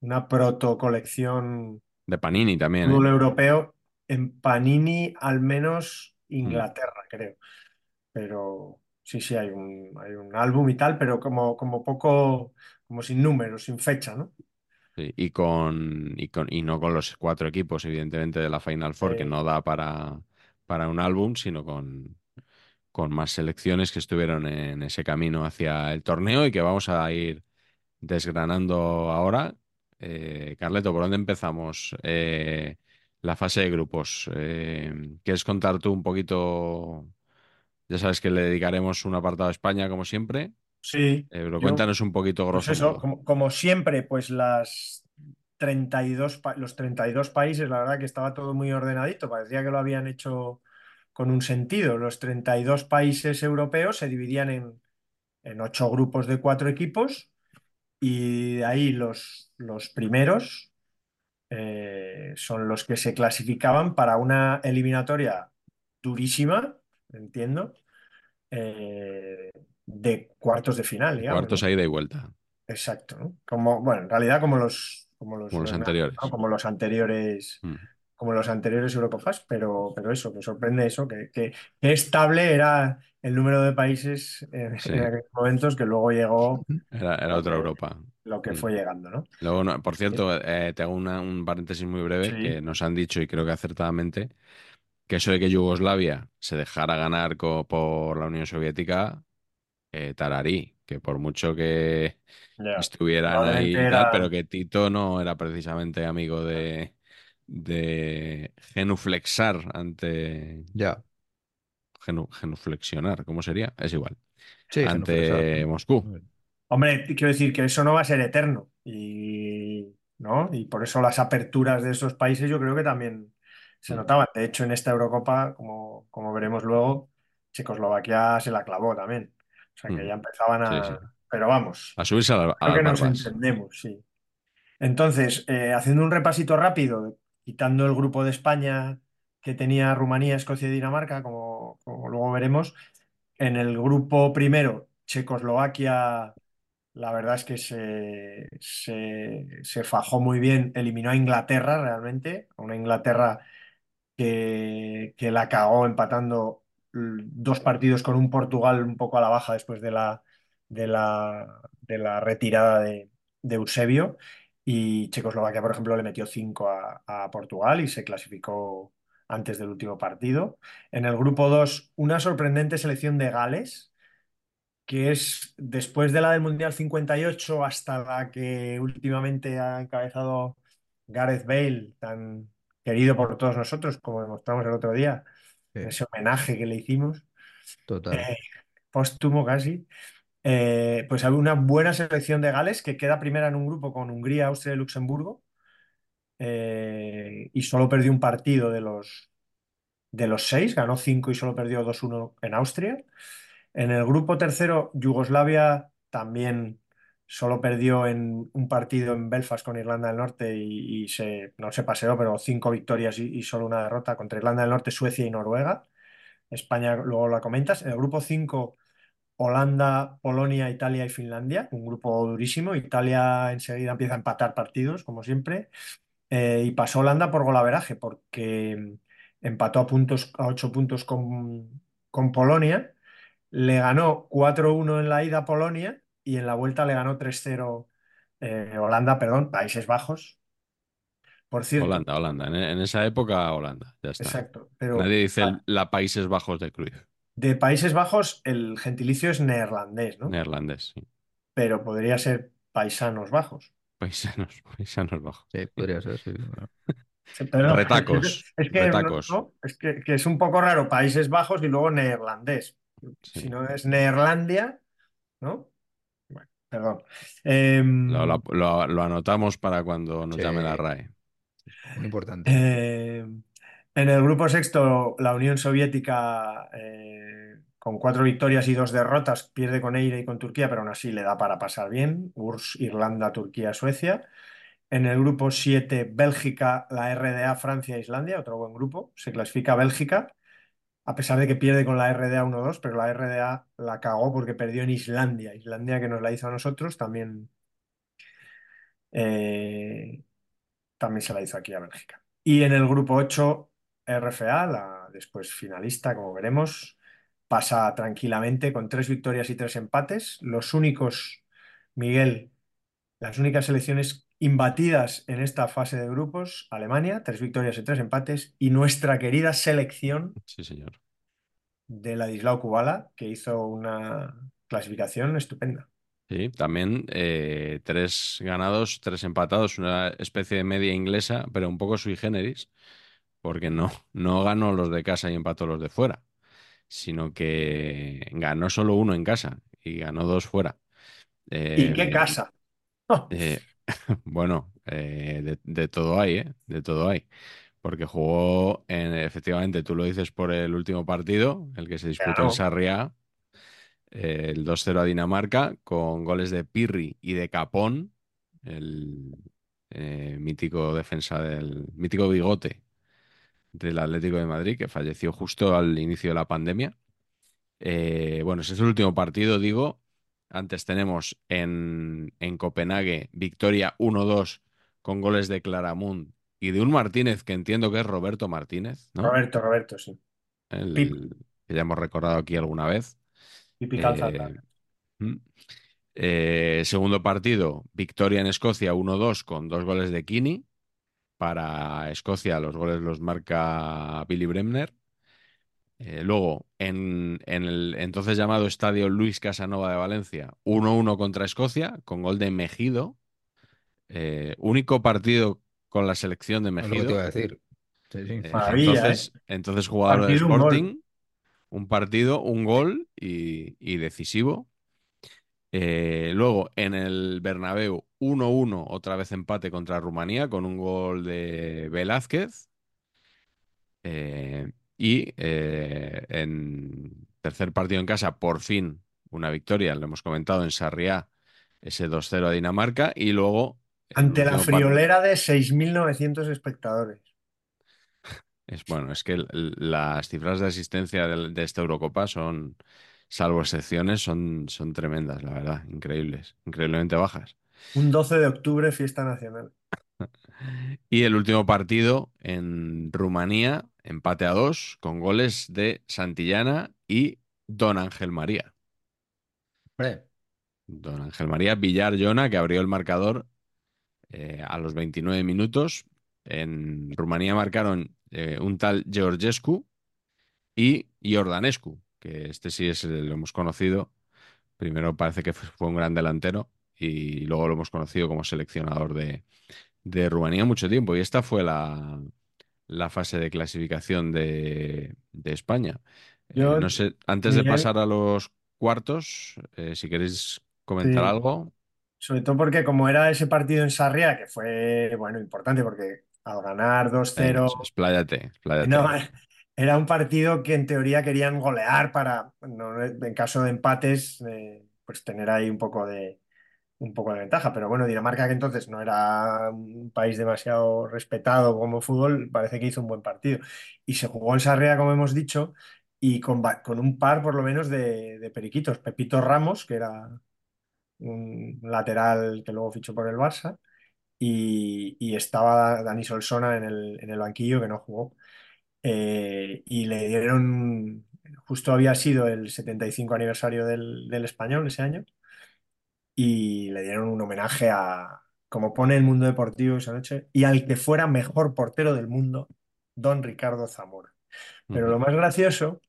una proto colección De Panini también, fútbol ¿eh? europeo en Panini, al menos Mm. Inglaterra, creo. Pero sí, sí, hay un, hay un álbum y tal, pero como, como poco, como sin números, sin fecha, ¿no? Sí, Y con, y con y no con los cuatro equipos, evidentemente, de la Final Four, que no da para, para un álbum, sino con, con más selecciones que estuvieron en ese camino hacia el torneo y que vamos a ir desgranando ahora. Eh, Carleto, ¿por dónde empezamos? Eh, la fase de grupos. Eh, ¿quieres contar tú un poquito? Ya sabes que le dedicaremos un apartado a España, como siempre, sí, Eh, pero yo, cuéntanos un poquito, pues grosso eso, como, como siempre, pues las 32, pa- los 32 países, la verdad que estaba todo muy ordenadito, parecía que lo habían hecho con un sentido. Los 32 países europeos se dividían en, en ocho grupos de cuatro equipos y de ahí los, los primeros eh, son los que se clasificaban para una eliminatoria durísima, entiendo, eh, de cuartos de final, digamos, Cuartos ¿no? a ida y vuelta, Exacto, ¿no? Como, bueno, en realidad como los, como los, como los los grandes, ¿no? anteriores. Como los anteriores, Mm, como los anteriores Eurocopas, pero, pero eso, me sorprende eso, que, que, que estable era el número de países en, Sí, en aquellos momentos que luego llegó era, otra que, Europa. lo que Mm. fue llegando, ¿no? Luego, no- por cierto, eh, te hago una- un paréntesis muy breve que nos han dicho, y creo que acertadamente, que eso de que Yugoslavia se dejara ganar por la Unión Soviética, eh, tararí, que por mucho que estuvieran ahí tal, pero que Tito no era precisamente amigo de, de genuflexar ante... ya. genu- genuflexionar, ¿cómo sería? Es igual. Sí. Ante Moscú. Hombre, quiero decir que eso no va a ser eterno y, ¿no? Y por eso las aperturas de esos países yo creo que también se Mm, notaban. De hecho, en esta Eurocopa, como, como veremos luego, Checoslovaquia se la clavó también. O sea que mm. ya empezaban Sí, sí. a... Pero vamos, A subirse a, la- a creo que nos entendemos, sí. Entonces, eh, haciendo un repasito rápido, quitando el grupo de España que tenía Rumanía, Escocia y Dinamarca, como, como luego veremos, en el grupo primero, Checoslovaquia, la verdad es que se, se, se fajó muy bien, eliminó a Inglaterra realmente, a una Inglaterra que, la cagó empatando dos partidos con un Portugal un poco a la baja después de la, de la, de la retirada de, de Eusebio. Y Checoslovaquia, por ejemplo, le metió cinco a, a Portugal y se clasificó antes del último partido. En el grupo 2 una sorprendente selección de Gales, que es después de la del Mundial 58 hasta la que últimamente ha encabezado Gareth Bale, tan querido por todos nosotros, como demostramos el otro día, Sí, ese homenaje que le hicimos, total. eh, póstumo casi. Eh, pues había una buena selección de Gales que queda primera en un grupo con Hungría, Austria y Luxemburgo, eh, y solo perdió un partido de los, de los seis, ganó cinco y solo perdió 2-1 en Austria. En el grupo tercero, Yugoslavia también solo perdió en un partido en Belfast con Irlanda del Norte y, se, no se paseó, pero cinco victorias y, solo una derrota contra Irlanda del Norte, Suecia y Noruega. España, luego la comentas. En el grupo 5, Holanda, Polonia, Italia y Finlandia, un grupo durísimo. Italia enseguida empieza a empatar partidos, como siempre. Eh, y pasó Holanda por golaveraje, porque empató a puntos, a 8 puntos con, con Polonia le ganó 4-1 en la ida a Polonia y en la vuelta le ganó 3-0 eh, Holanda, perdón, Países Bajos. Por cierto, Holanda, Holanda. En, en esa época, Holanda. Ya está. exacto, pero Nadie dice ah, la Países Bajos de Cruyff. De Países Bajos el gentilicio es neerlandés, ¿no? Neerlandés, sí. Pero podría ser Paisanos Bajos. Paisanos, paisanos bajos. Sí, podría ser, sí. bueno. Retacos, Es que, retacos. ¿no? Es que, que es un poco raro Países Bajos y luego neerlandés. Sí. Si no es Neerlandia, ¿no? Perdón. Em, Lo, lo- lo- lo anotamos para cuando nos Sí. llame la RAE. Muy importante. Eh, en el grupo sexto, la Unión Soviética, eh, con cuatro victorias y dos derrotas, pierde con Eire y con Turquía, pero aún así le da para pasar bien. URSS, Irlanda, Turquía, Suecia. En el grupo 7, Bélgica, la RDA, Francia e Islandia, otro buen grupo. Se clasifica Bélgica, a pesar de que pierde con la RDA 1-2, pero la RDA la cagó porque perdió en Islandia. Islandia que nos la hizo a nosotros, también, eh, también se la hizo aquí a Bélgica. Y en el grupo 8, RFA, la después finalista, como veremos, pasa tranquilamente con tres victorias y tres empates. Los únicos, Miguel, las únicas selecciones imbatidas en esta fase de grupos, Alemania, tres victorias y tres empates, y nuestra querida selección Sí, señor. de Ladislao Kubala, que hizo una clasificación estupenda. Sí, también eh, tres ganados, tres empatados, una especie de media inglesa, pero un poco sui generis, porque no, no ganó los de casa y empató los de fuera, sino que ganó solo uno en casa y ganó dos fuera. ¿Y qué Eh, casa? eh, bueno, eh, de, de todo hay, ¿eh? De todo hay. Porque jugó, en, efectivamente, tú lo dices por el último partido, el que se disputó Claro. en Sarriá, eh, el 2-0 a Dinamarca, con goles de Pirri y de Capón, el eh, mítico defensa del mítico bigote del Atlético de Madrid, que falleció justo al inicio de la pandemia. Eh, bueno, ese es el último partido, digo. Antes tenemos en, en Copenhague victoria 1-2 con goles de Claramunt y de un Martínez que entiendo que es Roberto Martínez, ¿no? Roberto, Roberto, sí. El- que ya hemos recordado aquí alguna vez. Pipi Eh. Eh, segundo partido, victoria en Escocia 1-2 con dos goles de Kini. Para Escocia los goles los marca Billy Bremner. Eh, luego, en, en el entonces llamado Estadio Luis Casanova de Valencia, 1-1 contra Escocia, con gol de Mejido. Eh, único partido con la selección de Es lo que te iba Mejido. a decir. Sí, sí. Eh, Maravilla, entonces, entonces jugador Partido, gol. Sporting, un partido, un gol y, y decisivo. Eh, luego en el Bernabéu 1-1, otra vez empate contra Rumanía con un gol de Velázquez. Eh, y eh, en tercer partido en casa, por fin una victoria, lo hemos comentado en Sarriá, ese 2-0 a Dinamarca. Y luego el Ante la friolera de 6.900 espectadores. Es bueno, es que las cifras de asistencia del- de, esta Eurocopa son, salvo excepciones, son, son tremendas, la verdad, increíbles, increíblemente bajas. Un 12 de octubre, fiesta nacional. Y el último partido en Rumanía, empate a dos, con goles de Santillana y Don Ángel María. Don Ángel María Villar Jona, que abrió el marcador eh, a los 29 minutos. En Rumanía marcaron eh, un tal Georgescu y Iordanescu, que este sí es, lo hemos conocido. Primero parece que fue un gran delantero y luego lo hemos conocido como seleccionador de, de Rumanía mucho tiempo. Y esta fue la, la fase de clasificación de, de España. Eh, Yo, no sé, antes de pasar a los cuartos, eh, si queréis comentar Sí. algo. Sobre todo porque como era ese partido en Sarriá, que fue, bueno, importante porque al ganar 2-0, Venga, expláyate, expláyate. no, era un partido que en teoría querían golear para, no, en caso de empates, eh, pues tener ahí un poco de, un poco de ventaja. Pero bueno, Dinamarca, que entonces no era un país demasiado respetado como fútbol, parece que hizo un buen partido. Y se jugó en Sarriá, como hemos dicho, y con, con un par por lo menos de, de periquitos. Pepito Ramos, que era un lateral que luego fichó por el Barça, y, y estaba Dani Solsona en el, en el banquillo que no jugó. Eh, y le dieron, justo había sido el 75 aniversario del, del español ese año, y le dieron un homenaje a, como pone el mundo deportivo esa noche, y al que fuera mejor portero del mundo, don Ricardo Zamora. Pero lo más gracioso,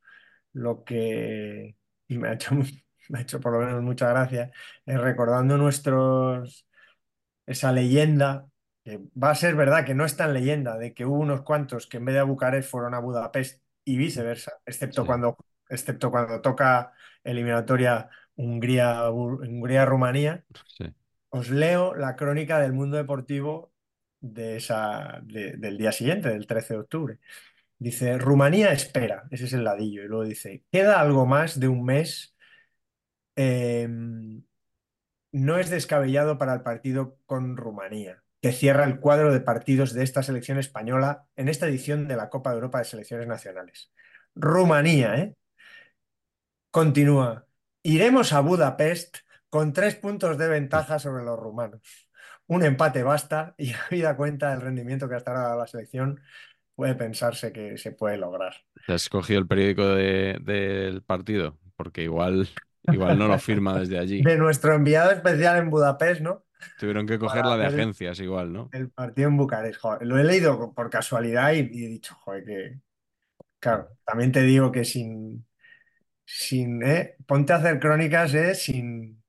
lo que, y me ha hecho, me ha hecho por lo menos mucha gracia, es recordando nuestros, esa leyenda, que va a ser verdad que no es tan leyenda, de que hubo unos cuantos que en vez de a Bucarest fueron a Budapest y viceversa, excepto Sí. cuando, excepto cuando toca eliminatoria Hungría, Hungría-Rumanía. Sí. Os leo la crónica del mundo deportivo de esa, de- del día siguiente, del 13 de octubre. Dice, Rumanía espera, ese es el ladillo, y luego dice, queda algo más de un mes, eh, no es descabellado para el partido con Rumanía, que cierra el cuadro de partidos de esta selección española en esta edición de la Copa de Europa de Selecciones Nacionales. Rumanía, ¿eh? Continúa. Iremos a Budapest con tres puntos de ventaja sobre los rumanos. Un empate basta y habida cuenta del rendimiento que hasta ahora la selección, puede pensarse que se puede lograr. ¿Te has cogido el periódico de- del partido? Porque igual, igual no lo firma desde allí. De nuestro enviado especial en Budapest, ¿no? Tuvieron que para coger la de el- agencias igual, ¿no? El partido en Bucarest. Joder, lo he leído por casualidad y, y he dicho, joder, que. Claro, también te digo que sin. Sin ¿eh? Ponte a hacer crónicas, ¿eh? Sin,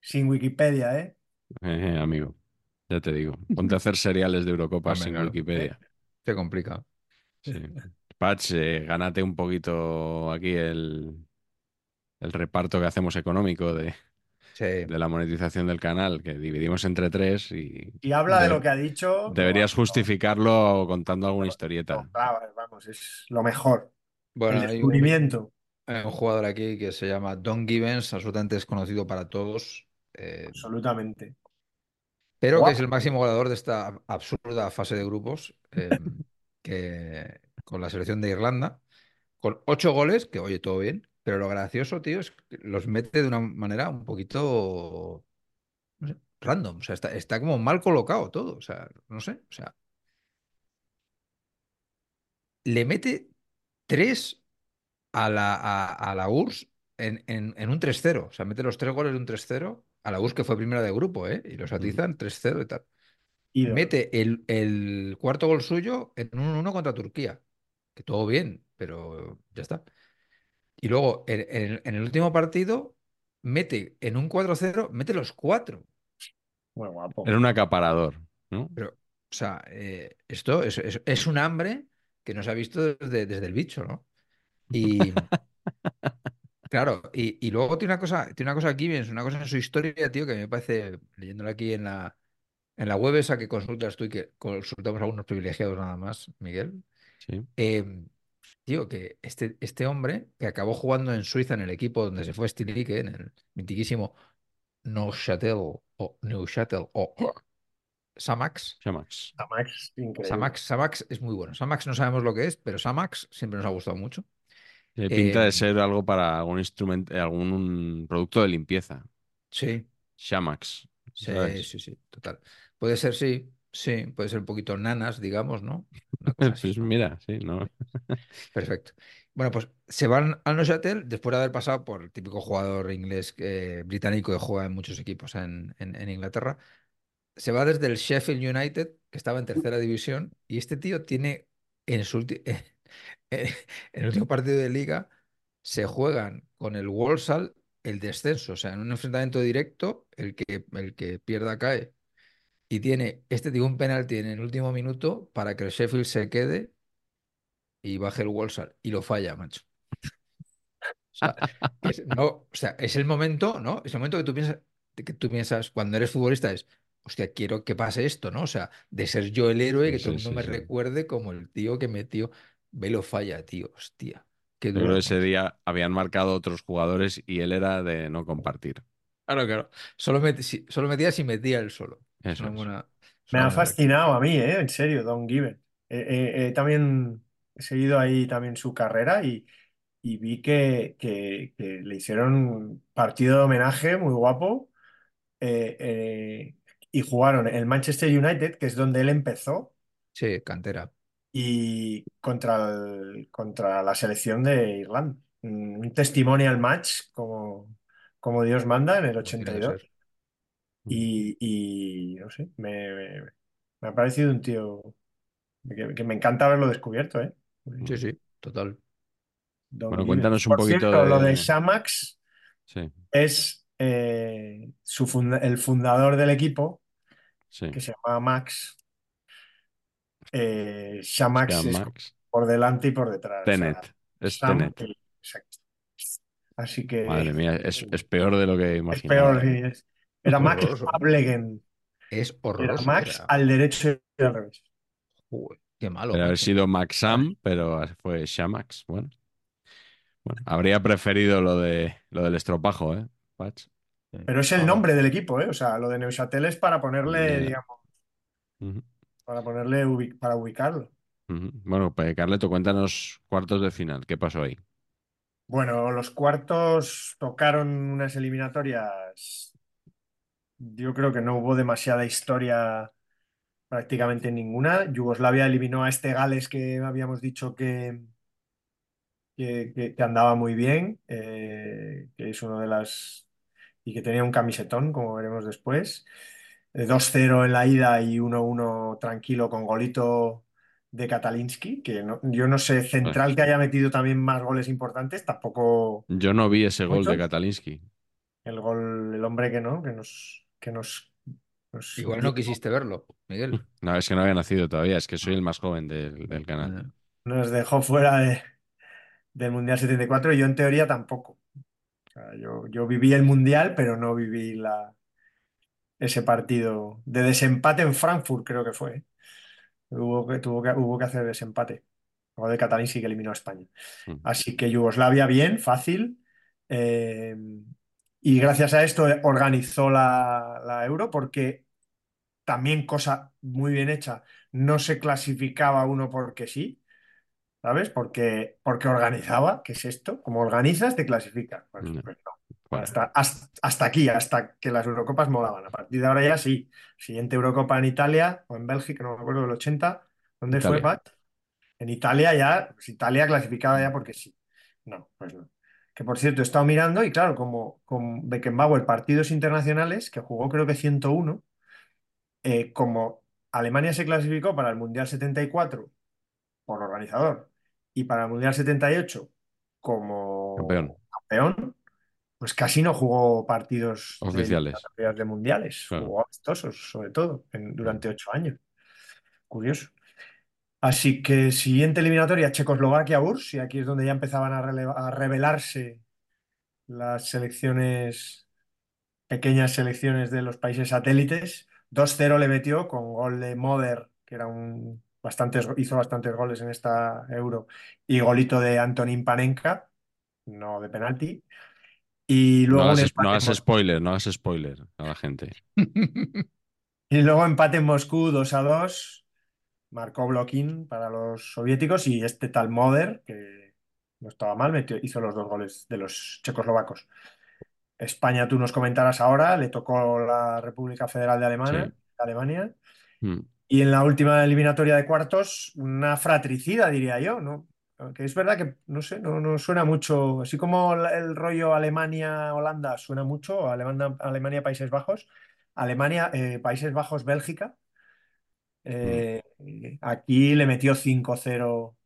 sin Wikipedia, ¿eh? Eh, amigo, ya te digo. Ponte a hacer seriales de Eurocopas Hombre, sin claro. Wikipedia. Se complica. Sí. Patch, eh, gánate un poquito aquí el, el reparto que hacemos económico de, Sí. de la monetización del canal, que dividimos entre tres y Y habla de lo que ha dicho. deberías lo- lo- justificarlo contando alguna historieta. vamos, es lo mejor. Bueno, el hay un, descubrimiento. Hay un jugador aquí que se llama Don Givens, absolutamente desconocido para todos, eh, Absolutamente. pero que es el máximo goleador de esta absurda fase de grupos, eh, que con la selección de Irlanda, con ocho goles, que oye, todo bien, pero lo gracioso, tío, es que los mete de una manera un poquito, no sé, random, o sea, está, está como mal colocado todo, o sea, no sé, o sea, le mete tres a la, a, a la URSS en, en- en un 3-0. O sea, mete los tres goles de un 3-0 a la URSS que fue primera de grupo, ¿eh? Y los atizan 3-0 y tal. Ídolo. Mete el, el cuarto gol suyo en un 1 contra Turquía. Que todo bien, pero ya está. Y luego, en, en- en el último partido, mete en un 4-0, mete los cuatro. Muy guapo. Era un acaparador, ¿no? Pero, o sea, eh, esto es, es- es un hambre que no se ha visto desde, desde el bicho, ¿no? Y claro, y, y luego tiene una cosa, tiene una cosa aquí, una cosa en su historia, tío, que me parece, leyéndola aquí en la, en la web esa que consultas tú y que consultamos algunos privilegiados nada más, Miguel. Sí. eh, tío, que este, este hombre que acabó jugando en Suiza en el equipo donde se fue Stilique, en el mitiquísimo Neuchâtel o Neuchâtel o Samax. Chamax. Samax, increíble. Samax, Samax es muy bueno. Samax no sabemos lo que es, pero Samax siempre nos ha gustado mucho. Tiene pinta Eh, de ser algo para algún instrumento, algún producto de limpieza. Sí, Shamax. Sí, ¿sabes? sí, sí, total. Puede ser, sí, sí, puede ser un poquito nanas, digamos, ¿no? Una cosa así. Pues mira, sí, ¿no? Perfecto. Bueno, pues se van al Neuchâtel después de haber pasado por el típico jugador inglés eh, británico que juega en muchos equipos en, en- en Inglaterra. Se va desde el Sheffield United, que estaba en tercera división, y este tío tiene en su en el último partido de liga se juegan con el Walsall el descenso, o sea, en un enfrentamiento directo, el que, el que pierda cae. Y tiene este tío un penalti en el último minuto para que el Sheffield se quede y baje el Walsall. Y lo falla, macho. O sea, es, no, o sea, es el momento, ¿no? Es el momento que tú piensas, que tú piensas cuando eres futbolista es, hostia, quiero que pase esto, ¿no? O sea, de ser yo el héroe, que Sí, todo el sí, mundo me sí. recuerde como el tío que metió, ve lo falla, tío, hostia. Qué duro. que ese día habían marcado otros jugadores y él era de no compartir. Claro, claro. Solo, met- solo metía si metía él solo. Eso Me ha fascinado a mí, ¿eh? En serio, Don Given. Eh, eh, eh, también he seguido ahí también su carrera y, y vi que, que- que le hicieron un partido de homenaje muy guapo eh, eh, y jugaron el Manchester United, que es donde él empezó, Sí, cantera. Y contra, el- contra la selección de Irlanda. Mm, Un testimonial match como, como Dios manda en el como tiene que 82. ser. Y, y no sé, me, me- me ha parecido un tío que, que me encanta haberlo descubierto, ¿eh? Sí, sí, total. Bueno, cuéntanos un Por poquito cierto, de... lo de Shamax Sí, es eh, su funda- el fundador del equipo, sí. que se llama Max. Eh, Shamax Sean es Max. por delante y por detrás. o sea, Tenet. Es Sam, Tenet. eh, exacto. Así que Madre mía, es, es peor de lo que es imaginaba. peor. sí, es- Era Max. Ablegen. Es Era horroroso. Max era. al derecho y al revés. Qué malo. Debe haber sido Maxam, pero fue Shamax. Bueno. Bueno, habría preferido lo de lo del estropajo, ¿eh? Patch. Pero es el nombre del equipo, ¿eh? O sea, lo de Neuchâtel es para ponerle, Ya. digamos, para ponerle, ubi- para ubicarlo. Bueno, pues Carleto, cuéntanos cuartos de final. ¿Qué pasó ahí? Bueno, los cuartos tocaron unas eliminatorias. Yo creo que no hubo demasiada historia prácticamente ninguna. Yugoslavia eliminó a este Gales que habíamos dicho que, que, que- que andaba muy bien, eh, que es uno de las... y que tenía un camisetón, como veremos después. Eh, 2-0 en la ida y 1-1 tranquilo con golito de Katalinski, que no- yo no sé, central que haya metido también más goles importantes, tampoco Yo no vi ese gol de. Katalinski. el gol, el hombre que no, que nos, que nos, nos Igual no quisiste verlo, Miguel. No, es que no había nacido todavía, es que soy el más joven del, del canal. nos dejó fuera de- del Mundial 74 y yo en teoría tampoco. O sea, yo, yo viví el Mundial, pero no viví la, ese partido de desempate en Frankfurt, creo que fue. ¿eh? Hubo que, tuvo que, hubo que hacer desempate. O de Catalín sí que eliminó a España. Mm. Así que Yugoslavia bien, fácil. Eh, y gracias a esto organizó la, la Euro porque también cosa muy bien hecha, no se clasificaba uno porque sí, ¿sabes? Porque, porque organizaba, ¿qué es esto? Como organizas, te clasificas. Pues, No. pues no. Hasta, hasta, hasta aquí, hasta que las Eurocopas molaban. A partir de ahora ya sí. Siguiente Eurocopa en Italia o en Bélgica, no me acuerdo, el 80. ¿Dónde fue. Pat? En Italia ya, pues Italia clasificada ya porque sí. No, pues no. Que por cierto, he estado mirando y claro, como con Beckenbauer, partidos internacionales, que jugó creo que 101, eh, como Alemania se clasificó para el Mundial 74 por organizador y para el Mundial 78 como Campeón. campeón, pues casi no jugó partidos Oficiales. de mundiales, Claro. jugó amistosos sobre todo en- durante ocho años. Curioso. Así que siguiente eliminatoria, Checoslovaquia-URSS, y aquí es donde ya empezaban a, a revelarse las selecciones, pequeñas selecciones de los países satélites. 2-0 le metió con gol de Moder, que era un bastantes, hizo bastantes goles en esta Euro, y golito de Antonín Panenka, no de penalti. Y No luego, hagas, no hagas Mos- spoiler, no hagas spoiler a la gente. y luego empate en Moscú 2-2. Marcó Bloquín para los soviéticos y este tal Moder, que no estaba mal, metió- hizo los dos goles de los checoslovacos. España, tú nos comentarás ahora, le tocó la República Federal de Alemania, Sí. Alemania. Mm. Y en la última eliminatoria de cuartos, una fratricida, diría yo, ¿no? Aunque es verdad que, no sé, no, no suena mucho, así como el rollo Alemania-Holanda suena mucho, Alemania- Alemania-Países Bajos, Alemania, eh, Países Bajos-Bélgica. Eh, aquí le metió 5-0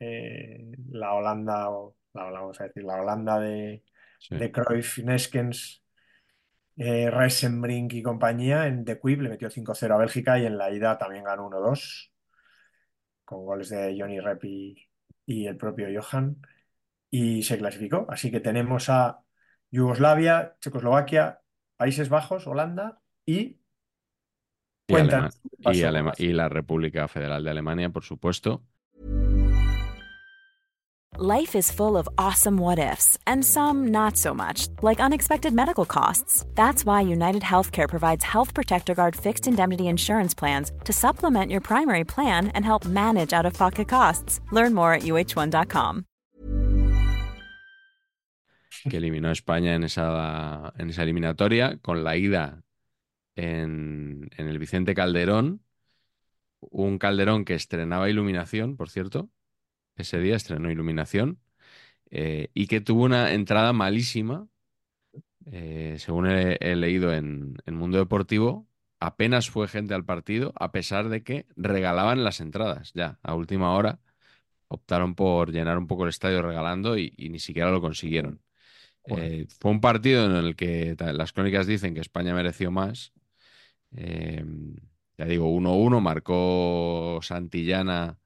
eh, la Holanda, o la, vamos a decir, la Holanda de, Sí. de Cruyff, Neskens, eh, Reisenbrink y compañía. En The Quip le metió 5-0 a Bélgica y en la ida también ganó 1-2 con goles de Johnny Rep y, y el propio Johan y se clasificó. Así que tenemos a Yugoslavia, Checoslovaquia, Países Bajos, Holanda y Y, Cuéntanos Alema- Alema- y la República Federal de Alemania, por supuesto. Life is full of awesome what ifs, and some not so much, like unexpected medical costs. That's why United Healthcare provides Health Protector Guard fixed indemnity insurance plans to supplement your primary plan and help manage out of pocket costs. Learn more at uh1.com. que eliminó España en esa, en esa eliminatoria, con la ida en, en el Vicente Calderón, un Calderón que estrenaba iluminación, por cierto, ese día estrenó iluminación, eh, y que tuvo una entrada malísima, eh, según he, he leído en, en Mundo Deportivo, apenas fue gente al partido, a pesar de que regalaban las entradas ya a última hora optaron por llenar un poco el estadio regalando y, y ni siquiera lo consiguieron. Bueno. Eh, fue un partido en el que las crónicas dicen que España mereció más. Eh, ya digo, 1-1, marcó Santillana,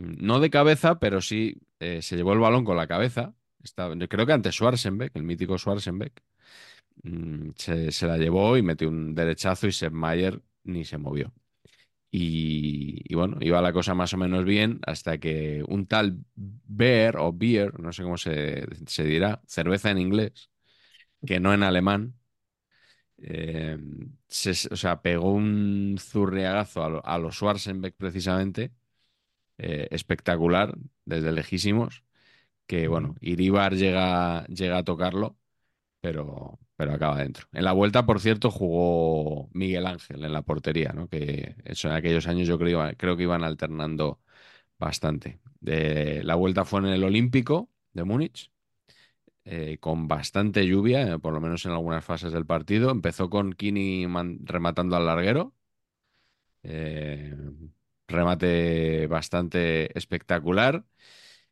no de cabeza, pero sí eh, se llevó el balón con la cabeza. Yo creo que ante Schwarzenbeck, el mítico Schwarzenbeck, mm, se, se la llevó y metió un derechazo y Sepp Maier ni se movió. Y, bueno, iba la cosa más o menos bien hasta que un tal Beer o Beer, no sé cómo se, se dirá, cerveza en inglés, que no en alemán, eh, se- o sea, pegó un zurriagazo a, a los Schwarzenbeck precisamente, eh, espectacular, desde lejísimos, que bueno, Iribar llega, llega a tocarlo, pero, pero acaba dentro. En la vuelta, por cierto, jugó Miguel Ángel en la portería, ¿no? Que eso en aquellos años yo creo, creo que iban alternando bastante. La vuelta fue en el Olímpico de Múnich, eh, con bastante lluvia, eh, por lo menos en algunas fases del partido. Empezó con Kini rematando al larguero. eh, remate bastante espectacular.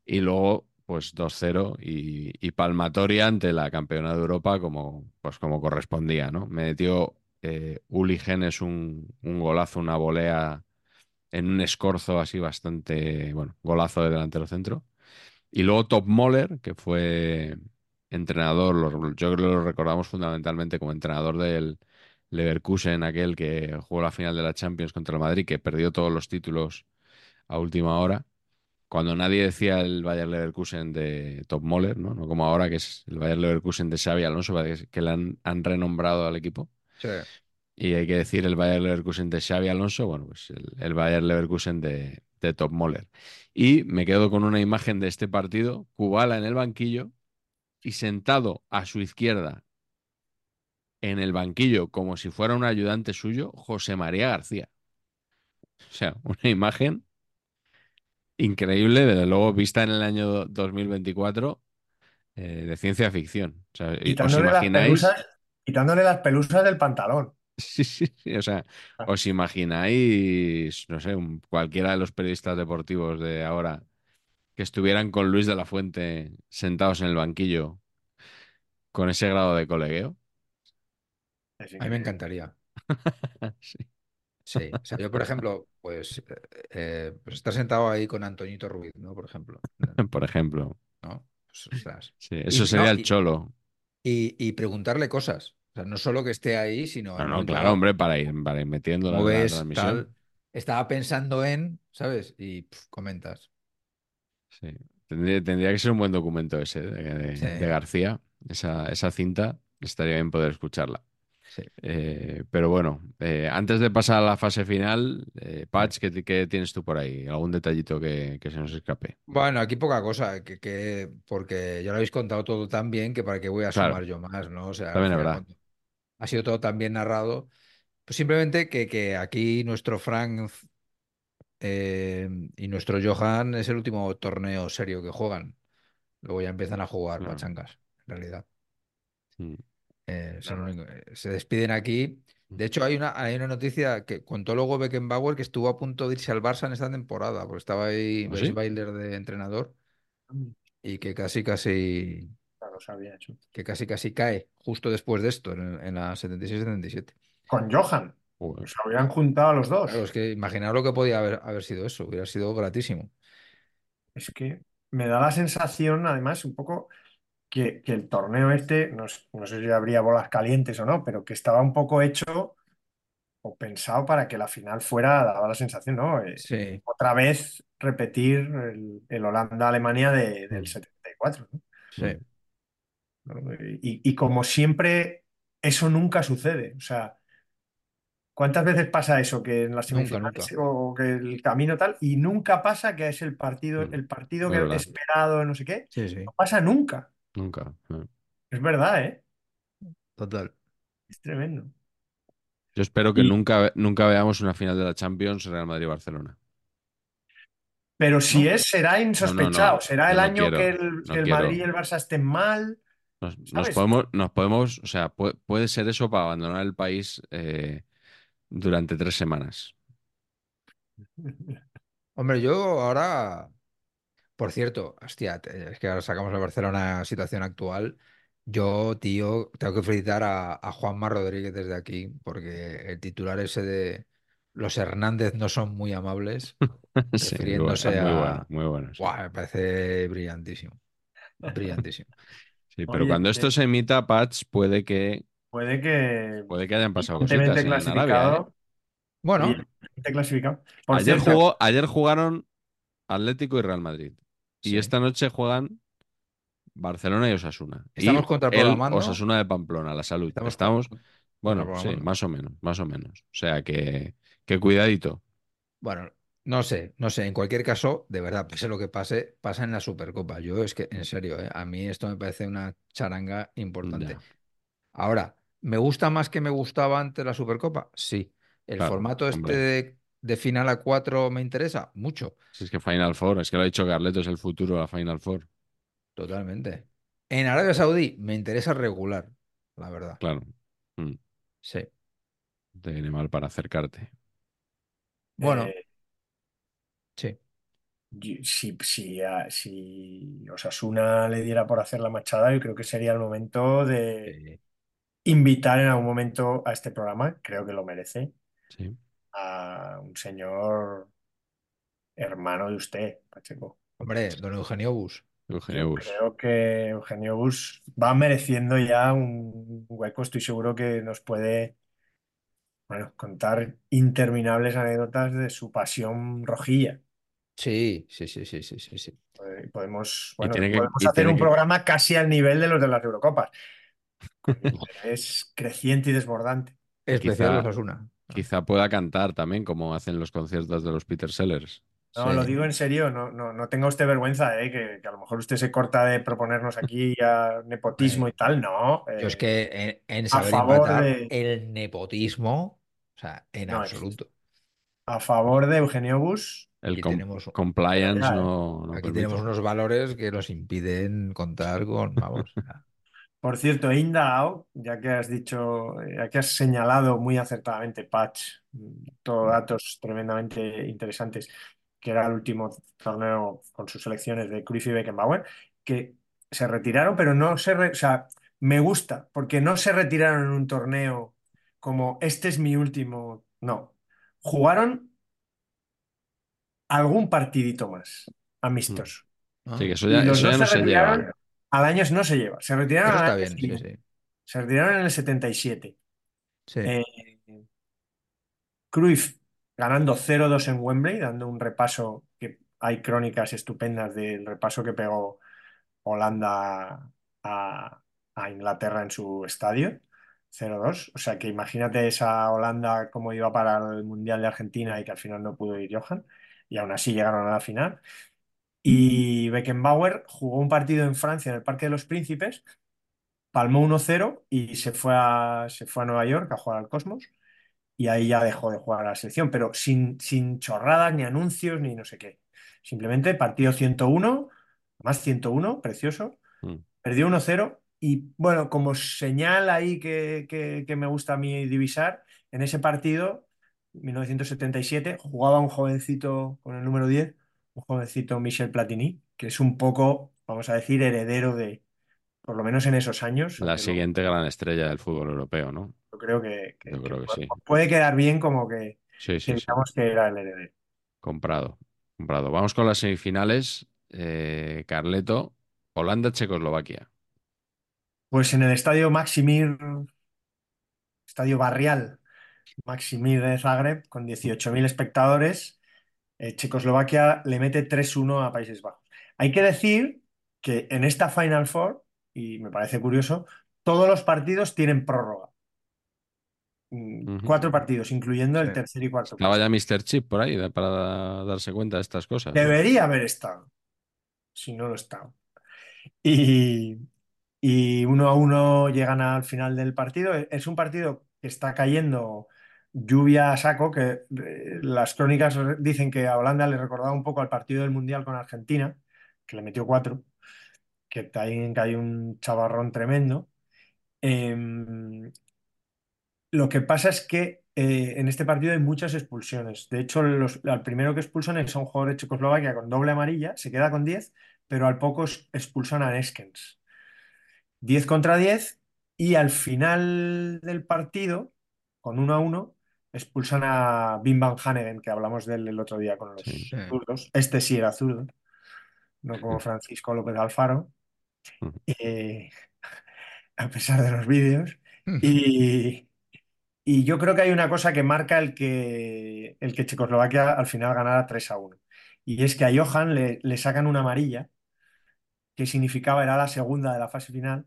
Y luego, pues 2-0 y, y palmatoria ante la campeona de Europa como, pues como correspondía, ¿no? Me metió eh, Uli Genes un, un golazo, una volea en un escorzo así bastante, bueno, golazo de delantero centro. Y luego Top Moller, que fue entrenador, yo creo que lo recordamos fundamentalmente como entrenador del Leverkusen, aquel que jugó la final de la Champions contra el Madrid, que perdió todos los títulos a última hora. Cuando nadie decía el Bayer Leverkusen de Top Moller, ¿no? No como ahora que es el Bayer Leverkusen de Xavi Alonso, que le han, han renombrado al equipo. Sí. Y hay que decir el Bayer Leverkusen de Xavi Alonso, bueno, pues el, el Bayer Leverkusen de, de Top Moller. Y me quedo con una imagen de este partido, Kubala en el banquillo y sentado a su izquierda en el banquillo como si fuera un ayudante suyo, José María García. O sea, una imagen increíble, desde luego vista en el año 2024 eh, de ciencia ficción. O sea, ¿os Quitándole las imagináis? pelusas, quitándole las pelusas del pantalón. Sí, sí, sí. O sea, ¿os imagináis, no sé, un- cualquiera de los periodistas deportivos de ahora que estuvieran con Luis de la Fuente sentados en el banquillo con ese grado de colegueo? A mí me encantaría. Sí. Sí. O sea, yo, por ejemplo, pues, eh, pues estar sentado ahí con Antoñito Ruiz, ¿no? Por ejemplo. Por ejemplo. ¿No? Pues, ostras. Sí, eso Y- sería no, el cholo. Y, y preguntarle cosas. O sea, no solo que esté ahí, sino. No, no, claro, hombre, para ir, para ir metiendo la, ¿Cómo la ves? transmisión. Tal. Estaba pensando en, ¿sabes? Y comentas. Sí. Tendría, tendría que ser un buen documento ese de, de- Sí. de García. Esa, esa cinta estaría bien poder escucharla. Sí. Eh, pero bueno, eh, antes de pasar a la fase final, eh, Patch, ¿qué, qué tienes tú por ahí? ¿Algún detallito que, que se nos escape? Bueno, aquí poca cosa, que, que- porque ya lo habéis contado todo tan bien que para qué voy a Claro. sumar yo más, ¿no? O sea, También es verdad. ha sido todo tan bien narrado. Pues simplemente que, que aquí nuestro Frank eh, y nuestro Johan es el último torneo serio que juegan. Luego ya empiezan a jugar Claro. pachangas, en realidad. Mm. Eh, único- eh, se despiden aquí. De hecho, hay una, hay una noticia que contó luego Beckenbauer que estuvo a punto de irse al Barça en esta temporada, porque estaba ahí ¿Ah, sí? Bailer de entrenador y que casi, casi, que casi, casi cae justo después de esto, en, en la 76-77. Con Johan. Joder. Se habían juntado a los dos. Claro, es que imaginaos lo que podía haber, haber sido eso, hubiera sido gratísimo. Es que me da la sensación, además, un poco que, que el torneo este, no, s- no sé si habría bolas calientes o no, pero que estaba un poco hecho o pensado para que la final fuera, daba la sensación, ¿no? Eh, Sí, otra vez repetir el, el Holanda-Alemania de- del Mm. 74, ¿no? sí. ¿no? Y, y como siempre, eso nunca sucede. O sea, ¿cuántas veces pasa eso? Que en las Nunca, semifinales nunca. o que el camino tal, y nunca pasa que es el partido, Mm. el partido Es que verdad. esperado, no sé qué. Sí, sí, No pasa nunca. Nunca. no. Es verdad, ¿eh? total. Es tremendo. Yo espero que Y- nunca, nunca veamos una final de la Champions Real Madrid-Barcelona. Pero si ¿No? es, será insospechado. no, será el no año quiero, que el, no el. Madrid y el Barça estén mal. Nos, nos ¿Sabes? podemos, nos podemos, o sea, puede, puede ser eso para abandonar el país eh, durante tres semanas. Hombre, yo ahora Por cierto, hostia, es que ahora sacamos a Barcelona situación actual. Yo, tío, tengo que felicitar a, a Juanma Rodríguez desde aquí, porque el titular ese de los Hernández no son muy amables, Sí, muy bueno, refiriéndose muy a... bueno, muy bueno. sí. Buah, me parece brillantísimo. Brillantísimo. Sí, pero Oye, cuando eh, esto se emita, Patch, puede que, Puede que puede que hayan pasado cositas brillantemente en Arabia, ¿eh? clasificado. Bueno, clasificado. Por Ayer, cierto, jugó, ayer jugaron Atlético y Real Madrid. Y Sí. esta noche juegan Barcelona y Osasuna. Estamos y contraprogramando. el Osasuna de Pamplona, la salud. Estamos bueno, sí, más o menos, más o menos. O sea que, que cuidadito. Bueno, no sé, no sé. En cualquier caso, de verdad, pase lo que pase, pasa en la Supercopa. Yo es que, en serio, ¿eh? a mí esto me parece una charanga importante. Ya. Ahora, ¿me gusta más que me gustaba antes la Supercopa? Sí. ¿El Claro, formato este hombre. de, de final a cuatro me interesa? Mucho. Si es que Final Four, es que lo ha dicho Carleto, es el futuro de la Final Four. Totalmente. En Arabia Saudí me interesa regular, la verdad. Claro. Mm, Sí. te viene mal para acercarte. Bueno, eh, sí. yo- si, si, a- si Osasuna le diera por hacer la machada, yo creo que sería el momento de Sí. invitar en algún momento a este programa, creo que lo merece, Sí. A un señor hermano de usted, Pacheco. Hombre, don Eugenio Bus. Eugenio Yo Bus. creo que Eugenio Bus va mereciendo ya un hueco. Estoy seguro que nos puede, bueno, contar interminables anécdotas de su pasión rojilla. Sí, sí, sí, sí, sí, sí, sí. Eh, Podemos, bueno, tiene que- podemos hacer tiene un que- programa casi al nivel de los de las Eurocopas. Es creciente y desbordante. Especial quizá- Osasuna. Quizá pueda cantar también, como hacen los conciertos de los Peter Sellers. No, Sí. lo digo en serio, no, no, no tenga usted vergüenza, eh, que, que a lo mejor usted se corta de proponernos aquí a nepotismo y tal. No, Yo es eh, que en, en a saber favor empatar de- el nepotismo, o sea, en No absoluto. a favor de Eugenio Bus. El Aquí com- tenemos- compliance eh. no, no Aquí permite. tenemos unos valores que nos impiden contar con, vamos, o sea, Por cierto, he indagado, ya que has dicho, eh, ya que has señalado muy acertadamente, Patch, mm, todos datos tremendamente interesantes, que era el último torneo con sus selecciones de Cruyff y Beckenbauer, que se retiraron, pero no se... re- o sea, me gusta, porque no se retiraron en un torneo como este es mi último... No, jugaron algún partidito más, amistoso. ¿no? Sí, que eso Y ya, los eso ya dos no se se retiraron lleva. Al año no se lleva. Se retiraron Eso al está año bien, sí, siguiente. sí. Se retiraron en el 77. Sí. Eh, Cruyff ganando 0-2 en Wembley, dando un repaso que hay crónicas estupendas del repaso que pegó Holanda a, a Inglaterra en su estadio. 0-2. O sea que imagínate esa Holanda como iba para el Mundial de Argentina y que al final no pudo ir Johan. Y aún así llegaron a la final. Y Beckenbauer jugó un partido en Francia en el Parque de los Príncipes, palmó 1-0 y se fue a, se fue a Nueva York a jugar al Cosmos. Y ahí ya dejó de jugar a la selección, pero sin, sin chorradas, ni anuncios, ni no sé qué. Simplemente partido 101, más 101, precioso. Mm. Perdió 1-0 y bueno, como señal ahí que, que- que me gusta a mí divisar, en ese partido, 1977, jugaba un jovencito con el número 10, un jovencito Michel Platini, que es un poco, vamos a decir, heredero de, por lo menos en esos años. La siguiente gran estrella del fútbol europeo, ¿no? Yo creo que, que- Yo que creo que puede, sí. puede quedar bien como que sí, sí. digamos que era el heredero. Comprado. Comprado. Vamos con las semifinales. Eh, Carleto, Holanda, Checoslovaquia. Pues en el estadio Maximir, estadio barrial Maximir de Zagreb, con 18.000 espectadores, eh, Checoslovaquia le mete 3-1 a Países Bajos. Hay que decir que en esta Final Four, y me parece curioso, todos los partidos tienen prórroga. Mm. Cuatro partidos, incluyendo el Sí. tercer y cuarto. Estaba ya Mr. Chip por ahí para darse cuenta de estas cosas. Debería haber estado, si no lo estaba. Y, y uno a uno llegan al final del partido. Es un partido que está cayendo lluvia a saco, que eh, las crónicas dicen que a Holanda le recordaba un poco al partido del Mundial con Argentina, que le metió cuatro, que también hay un chavarrón tremendo. Em, Lo que pasa es que eh, en este partido hay muchas expulsiones. De hecho, los, al primero que expulsan es un jugador de Checoslovaquia con doble amarilla, se queda con 10, pero al poco expulsan a Neskens. 10 contra 10 y al final del partido, con 1 a 1, expulsan a Bim Van Hanegem, que hablamos de él el otro día con los Sí. Sí. zurdos. Este sí era zurdo, no como Francisco López Alfaro, eh, a pesar de los vídeos. Y, y yo creo que hay una cosa que marca el que, el que Checoslovaquia al final ganara 3 a 1. Y es que a Johan le, le sacan una amarilla, que significaba era la segunda de la fase final,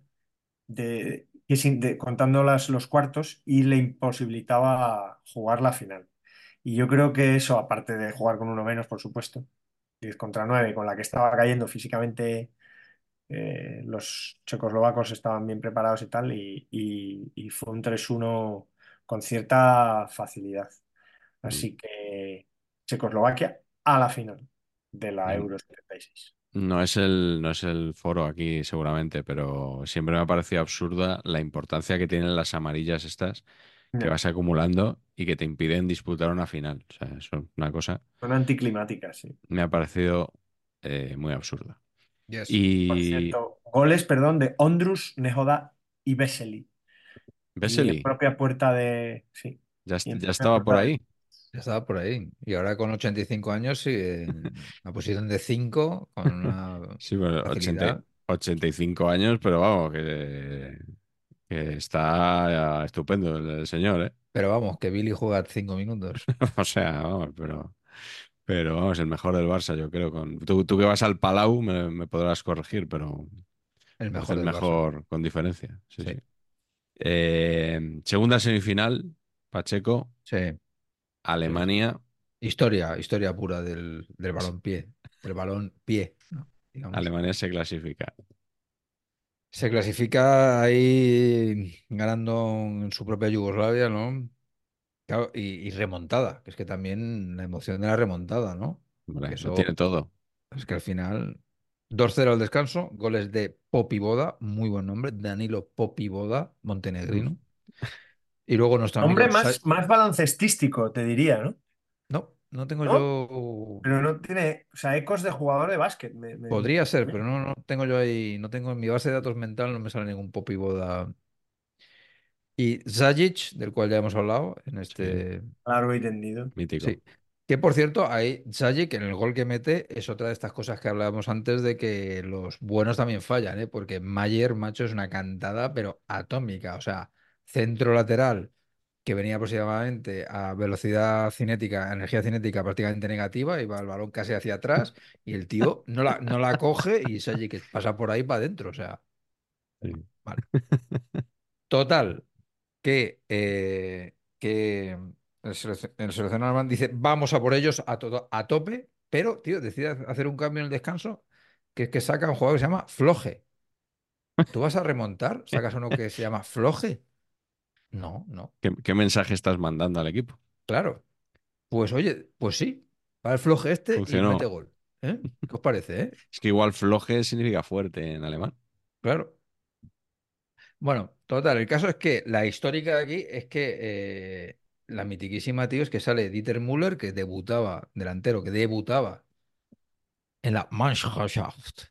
de, que sin- de- contando las- los cuartos, y le imposibilitaba jugar la final. Y yo creo que eso, aparte de jugar con uno menos, por supuesto, 10 contra 9, con la que estaba cayendo físicamente eh, los checoslovacos estaban bien preparados y tal, y, y- y fue un 3-1 con cierta facilidad. Así que Checoslovaquia a la final de la. Euro 76. No es el, no es el foro aquí seguramente, pero siempre me ha parecido absurda la importancia que tienen las amarillas estas que vas acumulando y que te impiden disputar una final. O sea, eso es una cosa Son anticlimáticas, sí. me ha parecido eh, muy absurda. Yes. Por Y cierto, goles, perdón, de Ondrus, Nehoda y Vesely. Y en Vesely propia puerta de. Sí. ya, y estaba por ahí. Ya estaba por ahí. Y ahora con 85 años sigue en la posición de 5 con una Sí, bueno, 80 facilidad. 85 años, pero vamos, que, que está estupendo el, señor, ¿eh? Pero vamos, que Billy juega 5 minutos. O sea, vamos, pero, pero vamos, el mejor del Barça, yo creo. Con, tú, tú que vas al Palau me, me podrás corregir, pero El me mejor el Barça. mejor con diferencia. Sí, Sí. sí. Eh, segunda semifinal, Pacheco, Sí. Alemania. Historia, historia pura del, del balón pie. Del balón pie. Alemania se clasifica. Se clasifica ahí ganando en su propia Yugoslavia, ¿no? Claro, y, y remontada, que es que también la emoción de la remontada, ¿no? Hombre, eso- tiene todo. Es que al final, 2-0 al descanso, goles de Popivoda, muy buen nombre, Danilo Popivoda, montenegrino. Y luego nuestro amigo... Hombre más, más baloncestístico, te diría, ¿no? No, no tengo ¿No? yo... Pero no tiene, o sea, ecos de jugador de básquet. me- me- Podría ser, pero no, no tengo yo ahí, no tengo en mi base de datos mental, no me sale ningún Popivoda. Y Zajic, del cual ya hemos hablado en este... Largo y tendido. Mítico. Sí. Que por cierto, ahí Zajic en el gol que mete es otra de estas cosas que hablábamos antes de que los buenos también fallan, ¿eh? Porque Mayer, macho, es una cantada, pero atómica. O sea, centro lateral que venía aproximadamente a velocidad cinética, energía cinética prácticamente negativa, y va el balón casi hacia atrás, y el tío no la, no la coge y Zajic pasa por ahí para adentro. O sea, Sí. vale. Total, que, eh, que el, selec- el seleccionador alemán dice, vamos a por ellos a, todo, a tope, pero, tío, decide hacer un cambio en el descanso, que es que saca un jugador que se llama Floje. ¿Tú vas a remontar? ¿Sacas uno que se llama Floje? No, no, ¿Qué, qué mensaje estás mandando al equipo? claro. Pues oye, pues sí, va el Floje este Funcionó. y mete gol. ¿Eh? ¿Qué os parece, eh? Es que igual floje significa fuerte en alemán. Claro. Bueno, total, el caso es que la histórica de aquí es que eh, la mitiquísima, tío, es que sale Dieter Müller, que debutaba, delantero, que debutaba en la Mannschaft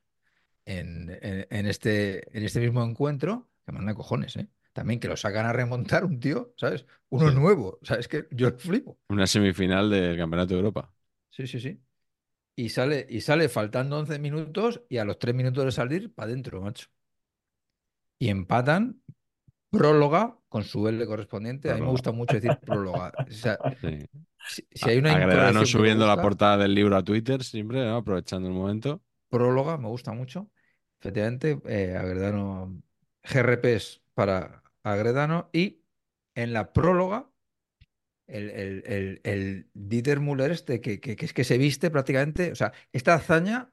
en, en- en este, en este mismo encuentro, que manda cojones, ¿eh? También que lo sacan a remontar un tío, ¿sabes? Uno Sí. nuevo, ¿sabes? Que yo flipo. Una semifinal del Campeonato de Europa. Sí, sí, sí. Y sale, y sale faltando 11 minutos y a los 3 minutos de salir, para adentro, macho. Y empatan, próloga con su L correspondiente. A mí me gusta mucho decir próloga. O sea, Sí. si, si hay una Agredano subiendo la portada del libro a Twitter, siempre, ¿no? aprovechando el momento. próloga me gusta mucho. Efectivamente, eh, Agredano, GRPs para Agredano. Y en la próloga, el, el, el, el Dieter Müller este, que, que, que es que se viste prácticamente, o sea, esta hazaña,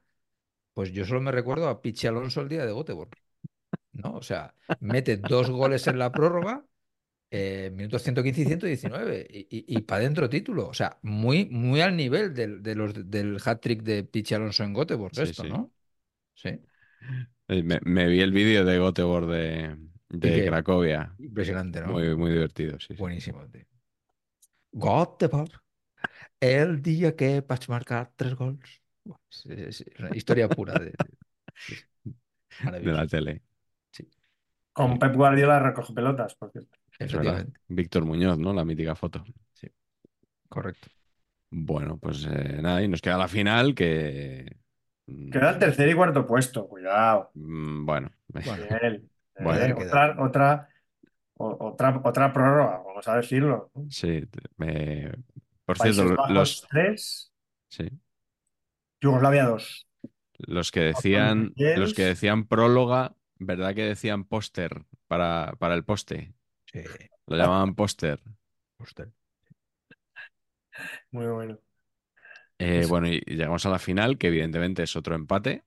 pues yo solo me recuerdo a Pichi Alonso el día de Göteborg. ¿no? O sea, mete dos goles en la prórroga, eh, minutos 115 y 119, y, para adentro título. O sea, muy, muy al nivel del, de los, del hat-trick de Pichi Alonso en Göteborg, Sí, esto, sí. ¿no? Sí. Eh, Me, me vi el vídeo de Göteborg de, de que- Cracovia. Impresionante, ¿no? Muy, muy divertido, sí. sí. Buenísimo, tío. Göteborg, el día que vas a marcar tres gols. Buah, Es, es una historia pura de, de- sí, sí. De la tele. Con Pep Guardiola recoge pelotas, por cierto. Es verdad. Efectivamente, Víctor Muñoz, ¿no? La mítica foto. correcto. Bueno, pues eh, nada, y nos queda la final que. Queda el tercer y cuarto puesto, cuidado. mm, Bueno, Bueno, Bien. Bueno. Eh, otra, otra, o- otra, otra prórroga, vamos a decirlo. sí. me- Por Países cierto, Bajos los, 3, sí, Yugoslavia 2. los que decían, los que decían próloga, ¿verdad que decían póster para, para el poste? Sí, Lo llamaban póster. usted. Muy bueno. Eh, bueno, y llegamos a la final, que evidentemente es otro empate.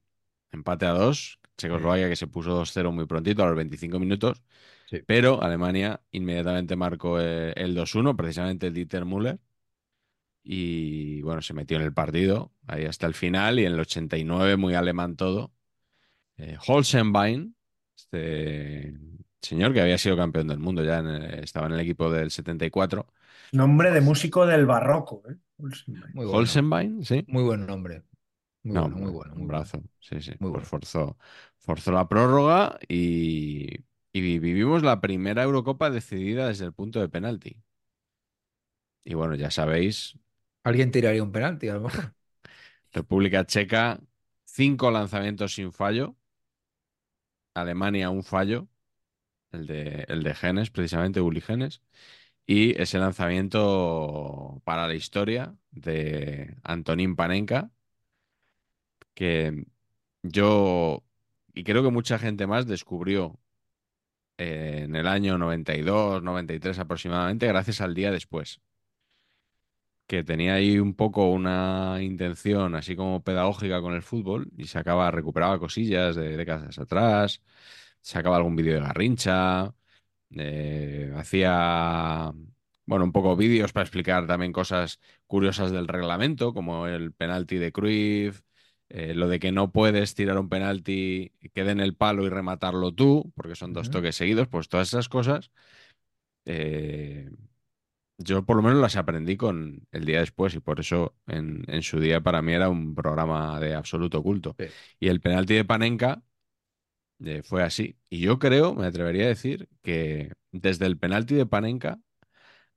Empate a dos. Checoslovaquia que se puso 2-0 muy prontito a los 25 minutos. Sí. Pero Alemania inmediatamente marcó eh, el 2-1, precisamente Dieter Müller. Y bueno, se metió en el partido ahí hasta el final. Y en el 89, muy alemán todo. Eh, Holzenbein, este señor que había sido campeón del mundo, ya en el- estaba en el equipo del 74. Nombre de músico del barroco. ¿eh? Muy bueno. Holzenbein, sí. Muy buen nombre. Muy No, bueno, muy un- bueno. un muy bueno. brazo. Sí, sí. Muy Pues bueno. forzó, forzó la prórroga y, y vivimos la primera Eurocopa decidida desde el punto de penalti. Y bueno, ya sabéis, Alguien tiraría un penalti, a lo mejor. República Checa, cinco lanzamientos sin fallo. Alemania, un fallo. El de, el de Genes, precisamente, Uli Genes. Y ese lanzamiento para la historia de Antonín Panenka, que yo, y creo que mucha gente más, descubrió eh, en el año 92, 93 aproximadamente, gracias al día después. Que tenía ahí un poco una intención así como pedagógica con el fútbol y sacaba, recuperaba cosillas de décadas atrás, sacaba algún vídeo de Garrincha, eh, hacía, bueno, un poco vídeos para explicar también cosas curiosas del reglamento, como el penalti de Cruyff, eh, lo de que no puedes tirar un penalti que dé en el palo y rematarlo tú, porque son dos toques seguidos, pues todas esas cosas. eh, yo por lo menos las aprendí con el día después y por eso en, en su día para mí era un programa de absoluto culto. Sí. Y el penalti de Panenka eh, fue así. Y yo creo, me atrevería a decir, que desde el penalti de Panenka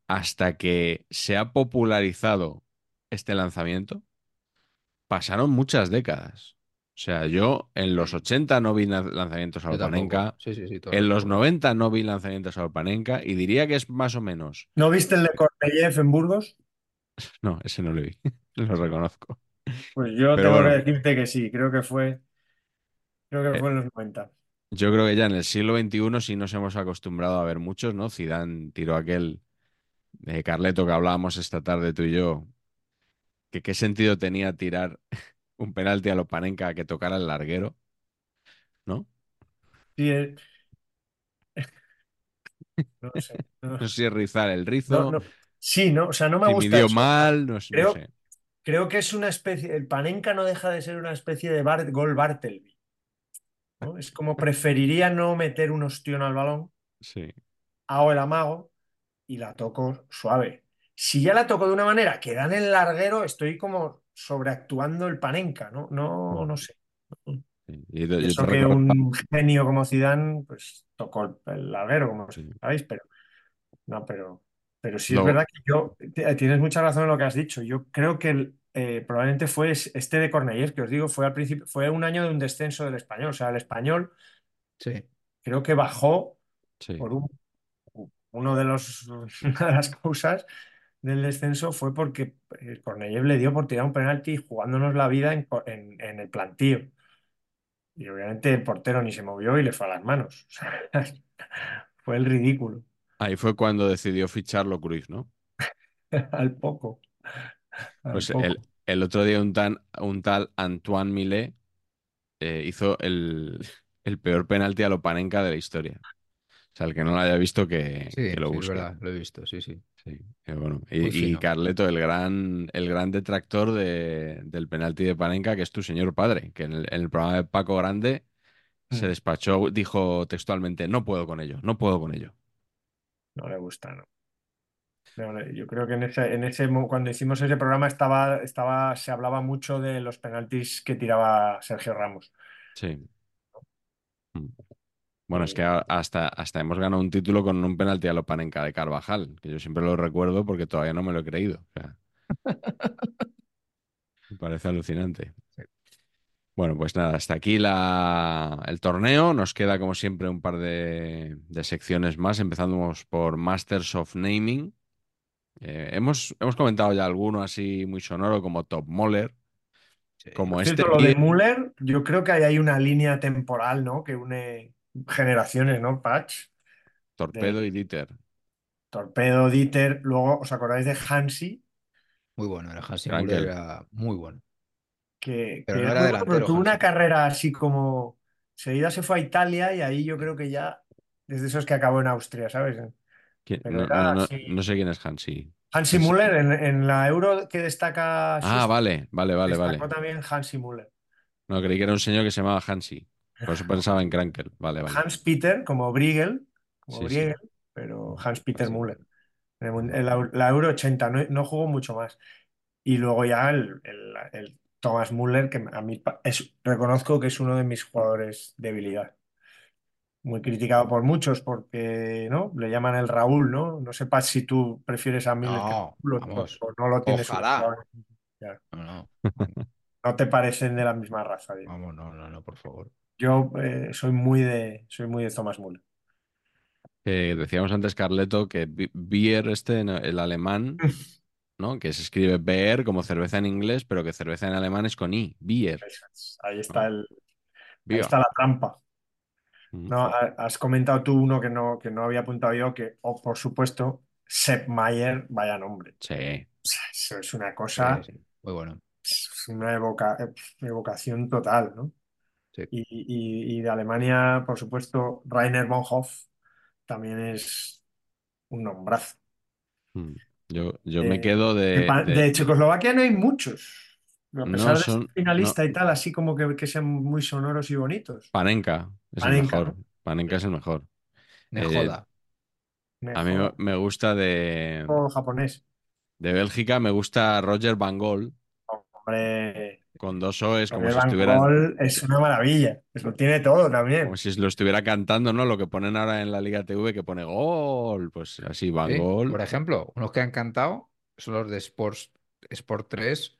hasta que se ha popularizado este lanzamiento, pasaron muchas décadas. O sea, yo en los 80 no vi lanzamientos a Yo tampoco. Panenka, Sí, sí, sí. todo en los tampoco. 90 no vi lanzamientos a Panenka y diría que es más o menos. ¿No viste el de Korneyev en Burgos? No, ese no lo vi, lo reconozco. Pues yo Pero tengo bueno. que decirte que sí, creo que fue, creo que Eh, fue en los 90. Yo creo que ya en el siglo XXI sí nos hemos acostumbrado a ver muchos, ¿no? Zidane tiró aquel de Carleto que hablábamos esta tarde tú y yo, que qué sentido tenía tirar un penalti a Lopanenka que tocara el larguero, ¿no? Sí, eh, no sé. No, No sé si es rizar el rizo, no. Sí, no, o sea, no me si gusta midió eso. mal, no, Creo- sé. Creo que es una especie, el Panenka no deja de ser una especie de Bar- gol Bartleby. ¿no? Es como preferiría no meter un ostión al balón, Sí. hago el amago y la toco suave. Si ya la toco de una manera que da en el larguero, estoy como sobreactuando el Panenka, ¿no? No, no sé. sí. Y Y eso que un genio como Zidane, pues tocó el, el larguero, como Sí. sabéis, pero no, pero, pero sí es verdad que yo, tienes mucha razón en lo que has dicho. Yo creo que el, eh, probablemente fue es- este de Cornellers, que os digo, fue al principio, fue un año de un descenso del español. O sea, el español Sí. creo que bajó sí. por un, uno de los, una de las causas del descenso fue porque el Cornellers le dio por tirar un penalti jugándonos la vida en, co- en- en el plantío. Y obviamente el portero ni se movió y le fue a las manos. Fue el ridículo, Ahí fue cuando decidió ficharlo Cruyff, ¿no? al poco. al Pues poco. el, el otro día un, tan, un tal Antoine Millet eh, hizo el, el peor penalti a Lopanenka de la historia. O sea, el que no lo haya visto que, Sí, que lo sí, es verdad, lo he visto, sí, sí. Sí, qué bueno. Y, y fino. Carleto, el gran, el gran detractor de- del penalti de Panenka, que es tu señor padre, que en el, en el programa de Paco Grande se Mm. despachó, dijo textualmente, no puedo con ello, no puedo con ello. No le gusta, ¿no? Yo creo que en ese, en ese, cuando hicimos ese programa estaba, estaba, se hablaba mucho de los penaltis que tiraba Sergio Ramos. Sí. Mm. Bueno, es que hasta, hasta hemos ganado un título con un penalti a lo Panenka de Carvajal, que yo siempre lo recuerdo porque todavía no me lo he creído. O sea, me parece alucinante. Bueno, pues nada, hasta aquí la, el torneo. Nos queda, como siempre, un par de, de secciones más. Empezamos por Masters of Naming. Eh, hemos, hemos comentado ya alguno así muy sonoro, como Top Moller, como Por este. cierto, lo de Müller, yo creo que ahí hay una línea temporal, ¿no? Que une generaciones, ¿no? Patch, Torpedo y Dieter. Torpedo, Dieter, luego, ¿os acordáis de Hansi? Muy bueno, el Hansi. Müller era muy bueno. Que, Pero que no es era delantero, tuvo una carrera así como... Seguida se fue a Italia y ahí yo creo que ya, desde esos que acabó en Austria, ¿sabes? Pero No, era sé quién es Hansi. Hansi Es- Müller, en, en la Euro que destaca Ah, Schuster, vale, vale, vale, vale. también Hansi Müller. No, creí que era un señor que se llamaba Hansi. Por eso pensaba en Krankel. Vale, vale. Hans Peter, como Briegel, como Sí, sí. Briegel, pero Hans Peter Sí. Müller. La, la Euro 80, no, no jugó mucho más. Y luego ya el, el- el Thomas Müller, que a mí es, reconozco que es uno de mis jugadores de habilidad. Muy criticado por muchos porque, ¿no? Le llaman el Raúl, ¿no? No sepas si tú prefieres a Müller que a No, o- vamos. o no lo tienes Ojalá. No, no, No te parecen de la misma raza. digo. vamos, no, no, no, por favor. Yo eh, soy muy de, soy muy de Thomas Müller. Eh, decíamos antes, Carleto, que Bi- Bier, este, ¿no? el alemán, ¿no? Que se escribe Beer como cerveza en inglés, pero que cerveza en alemán es con I, Bier. Ahí está el, ahí Bier. está la trampa. Mm. No, ha- has comentado tú uno que no, que no había apuntado yo, que, oh, por supuesto, Sepp Maier, vaya nombre. Sí. Eso es una Sí, cosa, sí, muy bueno. es una evoca- evocación total, ¿no? Sí. Y, y- y de Alemania, por supuesto, Rainer Bonhoff también es un nombrazo. Mm. Yo, yo me Eh, quedo De, de, de- de Checoslovaquia no hay muchos. A No pesar de son- ser finalista y tal, así como que, que sean muy sonoros y bonitos. Panenka, es el Panenka, mejor. Panenka es el mejor. Me Eh, joda. A mí me, gusta de, O japonés. de Bélgica, me gusta Roger Van Gol, Hombre, con dos O's, como Porque si Gogh es una maravilla. Eso tiene todo también. como si lo estuviera cantando, ¿no? Lo que ponen ahora en la Liga TV, que pone gol, pues así, Van Sí, Gol. Por ejemplo, unos que han cantado son los de Sports, Sport 3,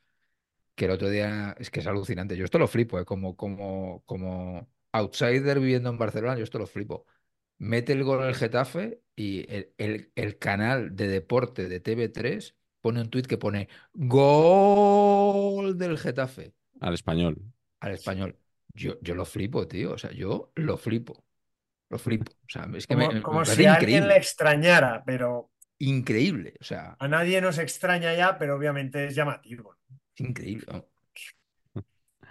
que el otro día es que es alucinante. Yo esto lo flipo, ¿eh? Como, como, como outsider viviendo en Barcelona, yo esto lo flipo. Mete el gol el Getafe y el, el- el canal de deporte de TV3 pone un tuit que pone gol del Getafe Al español. al español. Yo, yo lo flipo, tío. O sea, yo lo flipo. Lo flipo. O sea, es que Como, me como parece si a alguien le extrañara, pero Increíble. O sea, a nadie nos extraña ya, pero obviamente es llamativo. es increíble.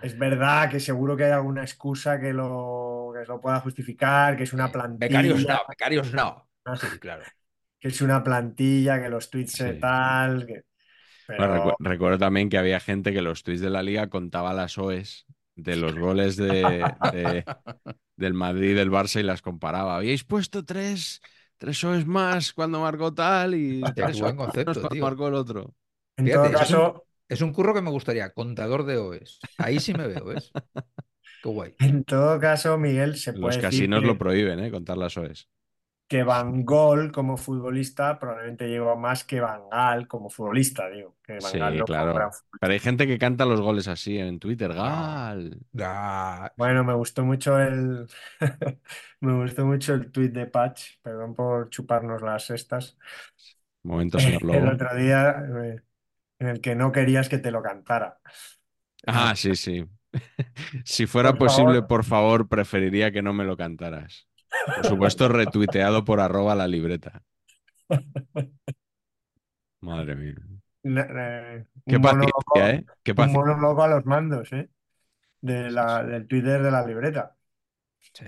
Es verdad que seguro que hay alguna excusa que lo, que lo pueda justificar, que es una Becarios plantilla, no, becarios no. Ah. Sí, claro. Que es una plantilla, que los tweets Sí. tal, que- Bueno, pero recu- recuerdo también que había gente que los tweets de la Liga contaba las OEs de los goles de, de- del Madrid y del Barça y las comparaba. Habíais puesto tres, tres OEs más cuando marcó tal y tres buen concepto, tío. marcó el otro. en Fíjate, todo eso es un- caso, Es un curro que me gustaría, contador de OEs. Ahí sí me veo, ¿ves? Qué guay. en todo caso, Miguel, se Los puede decir casinos que, lo prohíben, ¿eh? Contar las OEs. Que Van Gogh como futbolista probablemente llegó más que Van Gaal como futbolista, digo, que Van Sí, Gaal no fue un claro. Pero hay gente que canta los goles así en Twitter. Gal. Ah, Bueno, me gustó mucho el me gustó mucho el tuit de Patch, perdón por chuparnos las cestas, Momento, señor el Lobo. otro día eh, en el que no querías que te lo cantara. Ah, sí, sí. Si fuera Por posible, favor. por favor, preferiría que no me lo cantaras. Por supuesto, retuiteado por arroba la libreta. Madre mía. Na- eh, Qué un paciencia, ¿eh? Qué un paciencia. monólogo a los mandos, ¿eh? De la, del Twitter de la libreta. sí.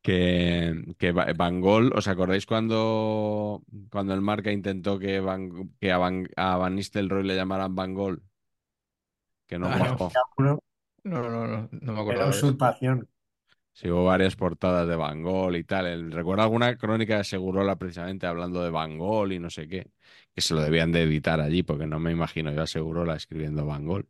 Que, que Va- Van Gol, ¿os acordáis cuando, cuando el Marca intentó que, Van, que a, Van, a Van Nistelrooy le llamaran Van Gol? Que no Ah, no. No, no, no, no me era acuerdo. usurpación. Sí, hubo varias portadas de Van Gogh y tal. El- recuerdo alguna crónica de Segurola precisamente hablando de Van Gogh y no sé qué, que se lo debían de editar allí, porque no me imagino yo a Segurola escribiendo Van Gogh.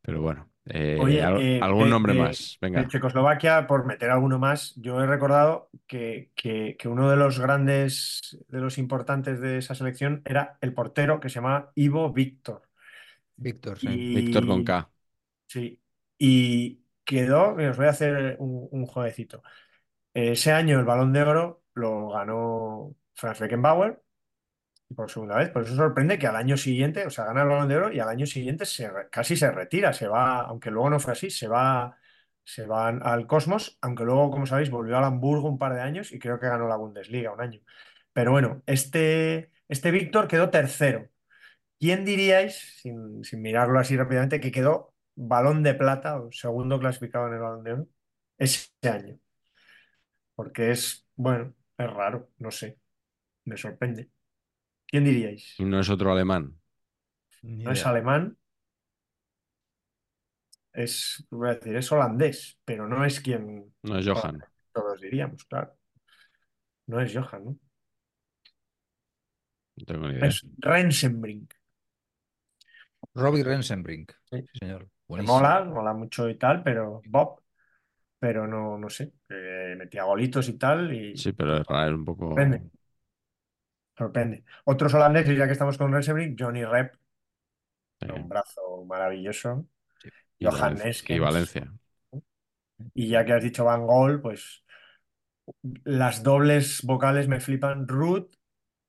Pero bueno, eh, Oye, al- eh, algún de- nombre de- más. Venga. De Checoslovaquia, por meter alguno más, yo he recordado que, que- que uno de los grandes, de los importantes de esa selección era el portero que se llamaba Ivo Víctor. Víctor, sí. Víctor con Y, K. sí, y quedó, os voy a hacer un, un jueguecito. Ese año el Balón de Oro lo ganó Franz Beckenbauer por segunda vez. Por eso sorprende que al año siguiente, o sea, gana el Balón de Oro y al año siguiente se casi se retira, se va, aunque luego no fue así, se va, se va al Cosmos, aunque luego, como sabéis, volvió al Hamburgo un par de años y creo que ganó la Bundesliga un año. Pero bueno, este, este Víctor quedó tercero. ¿Quién diríais, sin, sin mirarlo así rápidamente, que quedó Balón de Plata o segundo clasificado en el Balón de Oro ese año? Porque es, bueno, es raro, no sé, me sorprende. ¿Quién diríais? Y no es otro alemán. Ni No es alemán, es, voy a decir, es holandés, pero no es quien No es Johan. todos diríamos, claro. No es Johan, ¿no? No tengo ni idea. Es Rensenbrink. Robbie Rensenbrink. Sí. Sí, señor. Buenísimo. mola, mola mucho y tal, pero Bob, pero no, no sé, eh, metía golitos y tal y Sí, pero es raro, un poco. sorprende, sorprende. Otros holandeses, ya que estamos con Rensenbrink, Johnny Rep, un brazo maravilloso, Y Johan Valencia. Y Neskens. Valencia. Y ya que has dicho Van Gogh, pues las dobles vocales me flipan. Ruth,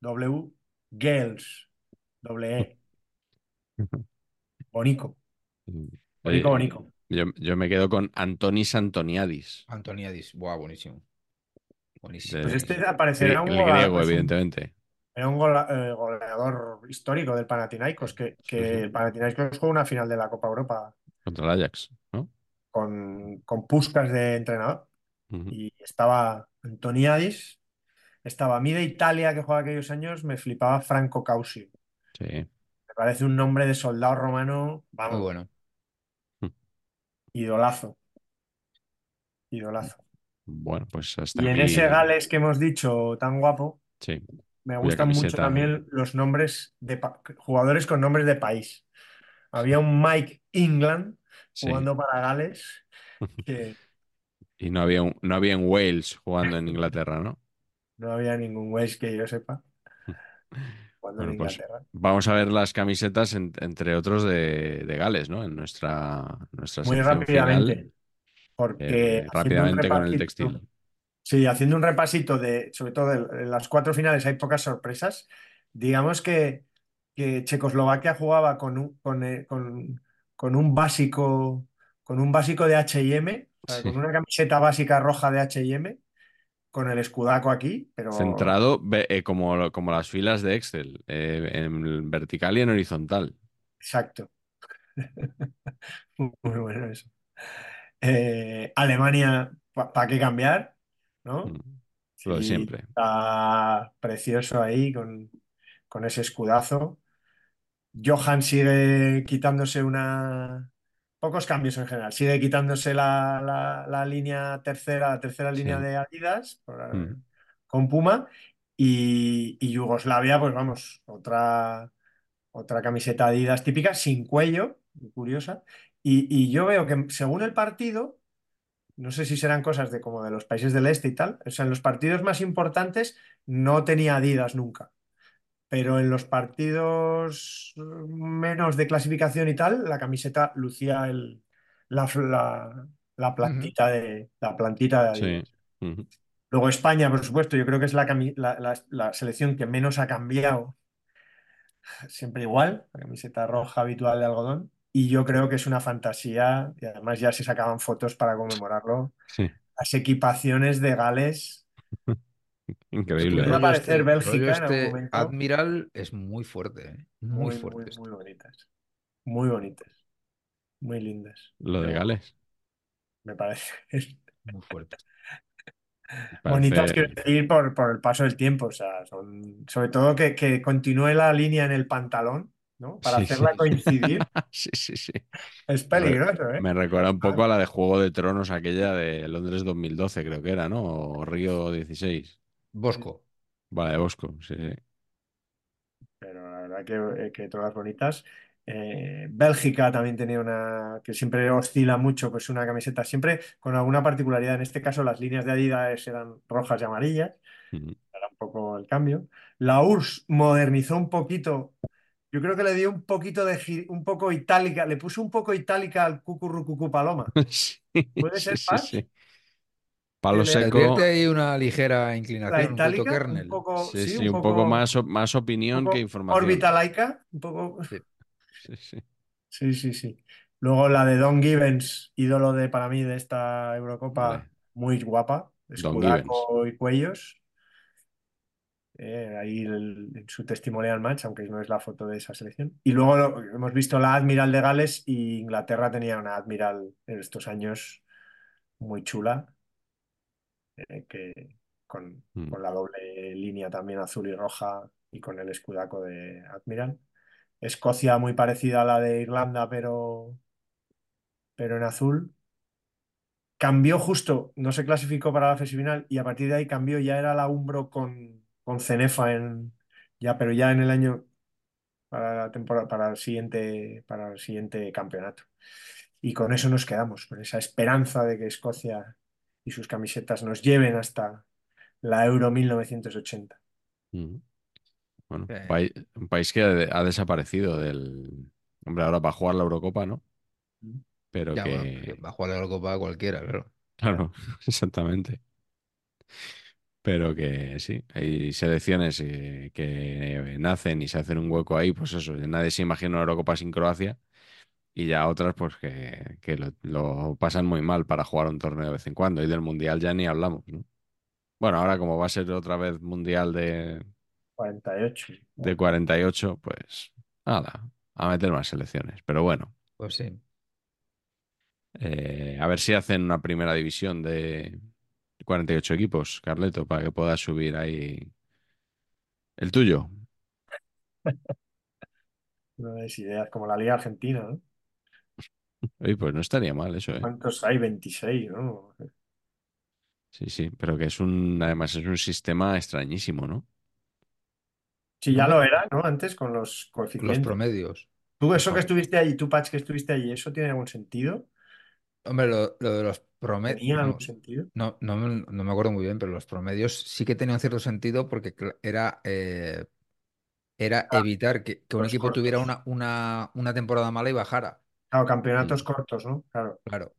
W, Gels, doble E. Bonico, Oye, bonico, bonico. yo, yo me quedo con Antonis Antoniadis. Antoniadis. Buah, buenísimo. Buenísimo. De- Pues este aparecerá un, el griego, evidentemente. era un gola- eh, goleador histórico del Panathinaikos, que, que Sí, sí. el Panathinaikos jugó una final de la Copa Europa Contra el Ajax, ¿no? con, con Puskás de entrenador. Y estaba Antoniadis, estaba a mí de Italia que jugaba aquellos años, me flipaba Franco Causi. Sí. Me parece un nombre de soldado romano, vamos, Muy bueno. Idolazo. Idolazo. Bueno, pues hasta Y en aquí. ese Gales que hemos dicho tan guapo, Sí. me gustan mucho también los nombres de jugadores con nombres de país. Había un Mike England Sí. jugando para Gales que Y no había, un- no había en Wales jugando en Inglaterra, ¿no? no había ningún Wales que yo sepa en pues vamos a ver las camisetas, en- entre otros, de, de Gales, ¿no? En nuestra, nuestra Muy rápidamente, final. porque eh, rápidamente con el textil. Sí, haciendo un repasito de, sobre todo de, en las cuatro finales hay pocas sorpresas. Digamos que, que Checoslovaquia jugaba con un, con, eh, con- con un básico, con un básico de H&M, Sí. con una camiseta básica roja de H&M, con el escudaco aquí, pero Centrado eh, como, como las filas de Excel, eh, en vertical y en horizontal. exacto. Muy bueno eso. Eh, Alemania, ¿para qué cambiar? ¿no? Mm, Lo de siempre. Está precioso ahí con, con ese escudazo. Johan sigue quitándose una... Pocos cambios en general. Sigue quitándose la, la- la línea tercera, la tercera línea Sí. de Adidas por- Mm. con Puma. Y, y Yugoslavia, pues vamos, otra, otra camiseta Adidas típica, sin cuello, curiosa. Y, y yo veo que según el partido, no sé si serán cosas de como de los países del este y tal, o sea, en los partidos más importantes no tenía Adidas nunca, pero en los partidos menos de clasificación y tal, la camiseta lucía el, la, la, la plantita de, la plantita de Sí. Luego España, por supuesto, yo creo que es la, cami- la- la- la selección que menos ha cambiado, siempre igual, la camiseta roja habitual de algodón, y yo creo que es una fantasía, y además ya se sacaban fotos para conmemorarlo, Sí. las equipaciones de Gales. Increíble. ¿eh? rollo aparecer este- Bélgica rollo en algún este momento. Admiral es muy fuerte, ¿eh? Muy, Muy, fuerte. muy, muy bonitas, muy bonitas, muy lindas. Lo de Gales. Me parece Muy fuerte. bonitas, quiero decir, por, por el paso del tiempo, o sea, son, sobre todo que, que continúe la línea en el pantalón. ¿no? Para Sí, hacerla sí. coincidir. sí, sí, sí. Es peligroso, ¿eh? Me recuerda un poco a la de Juego de Tronos, aquella de Londres 2012, creo que era, ¿no? O Río 16. Bosco. Vale, Bosco, sí, sí. Pero la verdad que, eh, que todas bonitas. Eh, Bélgica también tenía una que siempre oscila mucho, pues una camiseta siempre con alguna particularidad. En este caso, las líneas de Adidas eran rojas y amarillas, era un poco el cambio. La URSS modernizó un poquito. Yo creo que le dio un poquito de un poco itálica, le puso un poco itálica al cucurrucucú paloma. Sí, ¿Puede sí, ser sí. Palo Se seco. ahí una ligera inclinación, un punto itálica, un kernel. poco, Sí, sí, sí, un poco más, opinión poco que información. órbita laica, un poco. Sí, sí. Sí, sí, sí. Luego la de Don Gibbons, ídolo de para mí de esta Eurocopa, Vale. muy guapa, Don escudaco y cuellos. Eh, ahí el- en su testimonial match, aunque no es la foto de esa selección. Y luego lo- hemos visto la Admiral de Gales y Inglaterra tenía una Admiral en estos años muy chula, eh, que con, Mm. con la doble línea también azul y roja y con el escudaco de Admiral. Escocia muy parecida a la de Irlanda, pero, pero en azul. Cambió justo, no se clasificó para la fase final y a partir de ahí cambió, ya era la Umbro con, con Cenefa en, ya, pero ya en el año para la temporada, para el siguiente, para el siguiente campeonato. Y con eso nos quedamos, con esa esperanza de que Escocia y sus camisetas nos lleven hasta la Euro 1980. Ujú. Bueno, Sí. un país, un país que ha, ha desaparecido del... Hombre, ahora va a jugar la Eurocopa, ¿no? Pero Ya, que... bueno, que va a jugar la Eurocopa cualquiera, claro. Claro, exactamente. Pero que sí, hay selecciones eh, que nacen y se hacen un hueco ahí, pues eso, nadie se imagina una Eurocopa sin Croacia y ya otras pues que, que lo, lo pasan muy mal para jugar un torneo de vez en cuando y del Mundial ya ni hablamos, ¿no? Bueno, ahora como va a ser otra vez Mundial de, 48. de 48, pues nada, a meter más selecciones. Pero bueno, Pues sí. eh, a ver si hacen una primera división de 48 equipos, Carleto, para que puedas subir ahí el tuyo. No es ideas como la Liga Argentina, ¿no? Oye, pues no estaría mal eso, ¿eh? ¿Cuántos hay? 26, ¿no? Sí, sí, pero que es un, además es un sistema extrañísimo, ¿no? Sí, ya lo era, ¿no? Antes con los Los coeficientes. promedios. Tú, eso que estuviste allí, tú, Patch, que estuviste allí, ¿eso tiene algún sentido? Hombre, lo, lo de los promedios. ¿Tenía No, algún sentido? no, no me no me acuerdo muy bien, pero los promedios sí que tenían cierto sentido porque cl- era, eh, era evitar que, que un los equipo tuviera cortos. una, una, una temporada mala y bajara. Claro, campeonatos Mm. cortos, ¿no? Claro. Claro.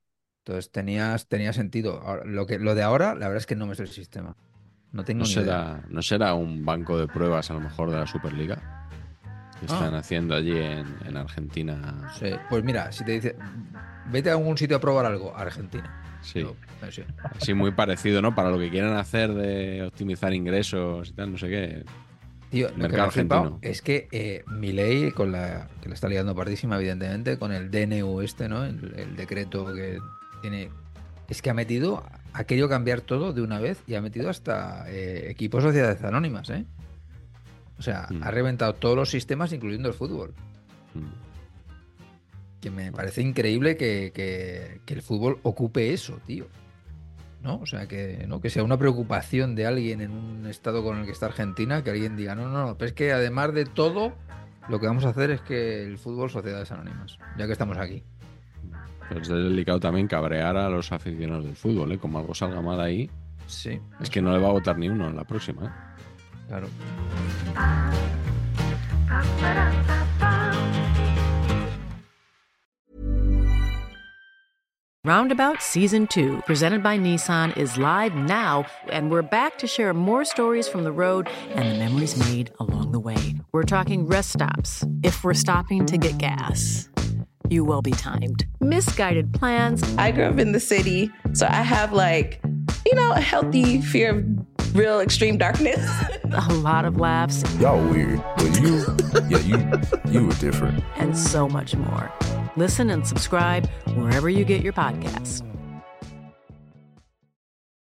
Entonces tenías, tenía sentido. Ahora, lo que, lo de ahora, la verdad es que no me sé el sistema. No tengo ¿No ni idea. ¿no será un banco de pruebas a lo mejor de la Superliga? Que Ah. están haciendo allí en, en Argentina. Sí, Pues mira, si te dice, vete a algún sitio a probar algo, Argentina. Sí, Yo, sí. así muy parecido, ¿no? Para lo que quieren hacer de optimizar ingresos y tal, no sé qué. Tío, lo que me argentino. es que eh, Milei, con la, que le está liando pardísima, evidentemente, con el DNU este, ¿no? El, el decreto que tiene. Es que ha metido, ha querido cambiar todo de una vez y ha metido hasta eh, equipos sociedades anónimas, ¿eh? O sea, Mm. ha reventado todos los sistemas, incluyendo el fútbol. Mm. Que me parece increíble que, que- que el fútbol ocupe eso, tío. ¿No? O sea, que, ¿no? que sea una preocupación de alguien en un estado con el que está Argentina, que alguien diga, no, no, no, pero es que además de todo, lo que vamos a hacer es que el fútbol sociedades anónimas, ya que estamos aquí. Pero es delicado también cabrear a los aficionados del fútbol, ¿eh? Como algo salga mal ahí, Sí. es que no le va a votar ni uno en la próxima, ¿eh? Claro. Roundabout Season 2, presented by Nissan, is live now, and we're back to share more stories from the road and the memories made along the way. We're talking rest stops, if we're stopping to get gas. You will be timed. Misguided plans, I grew up in the city, so I have like, you know, a healthy fear of real extreme darkness. a lot of laughs, Y'all weird, but you, yeah, you, you were different. and so much more. Listen and subscribe wherever you get your podcasts.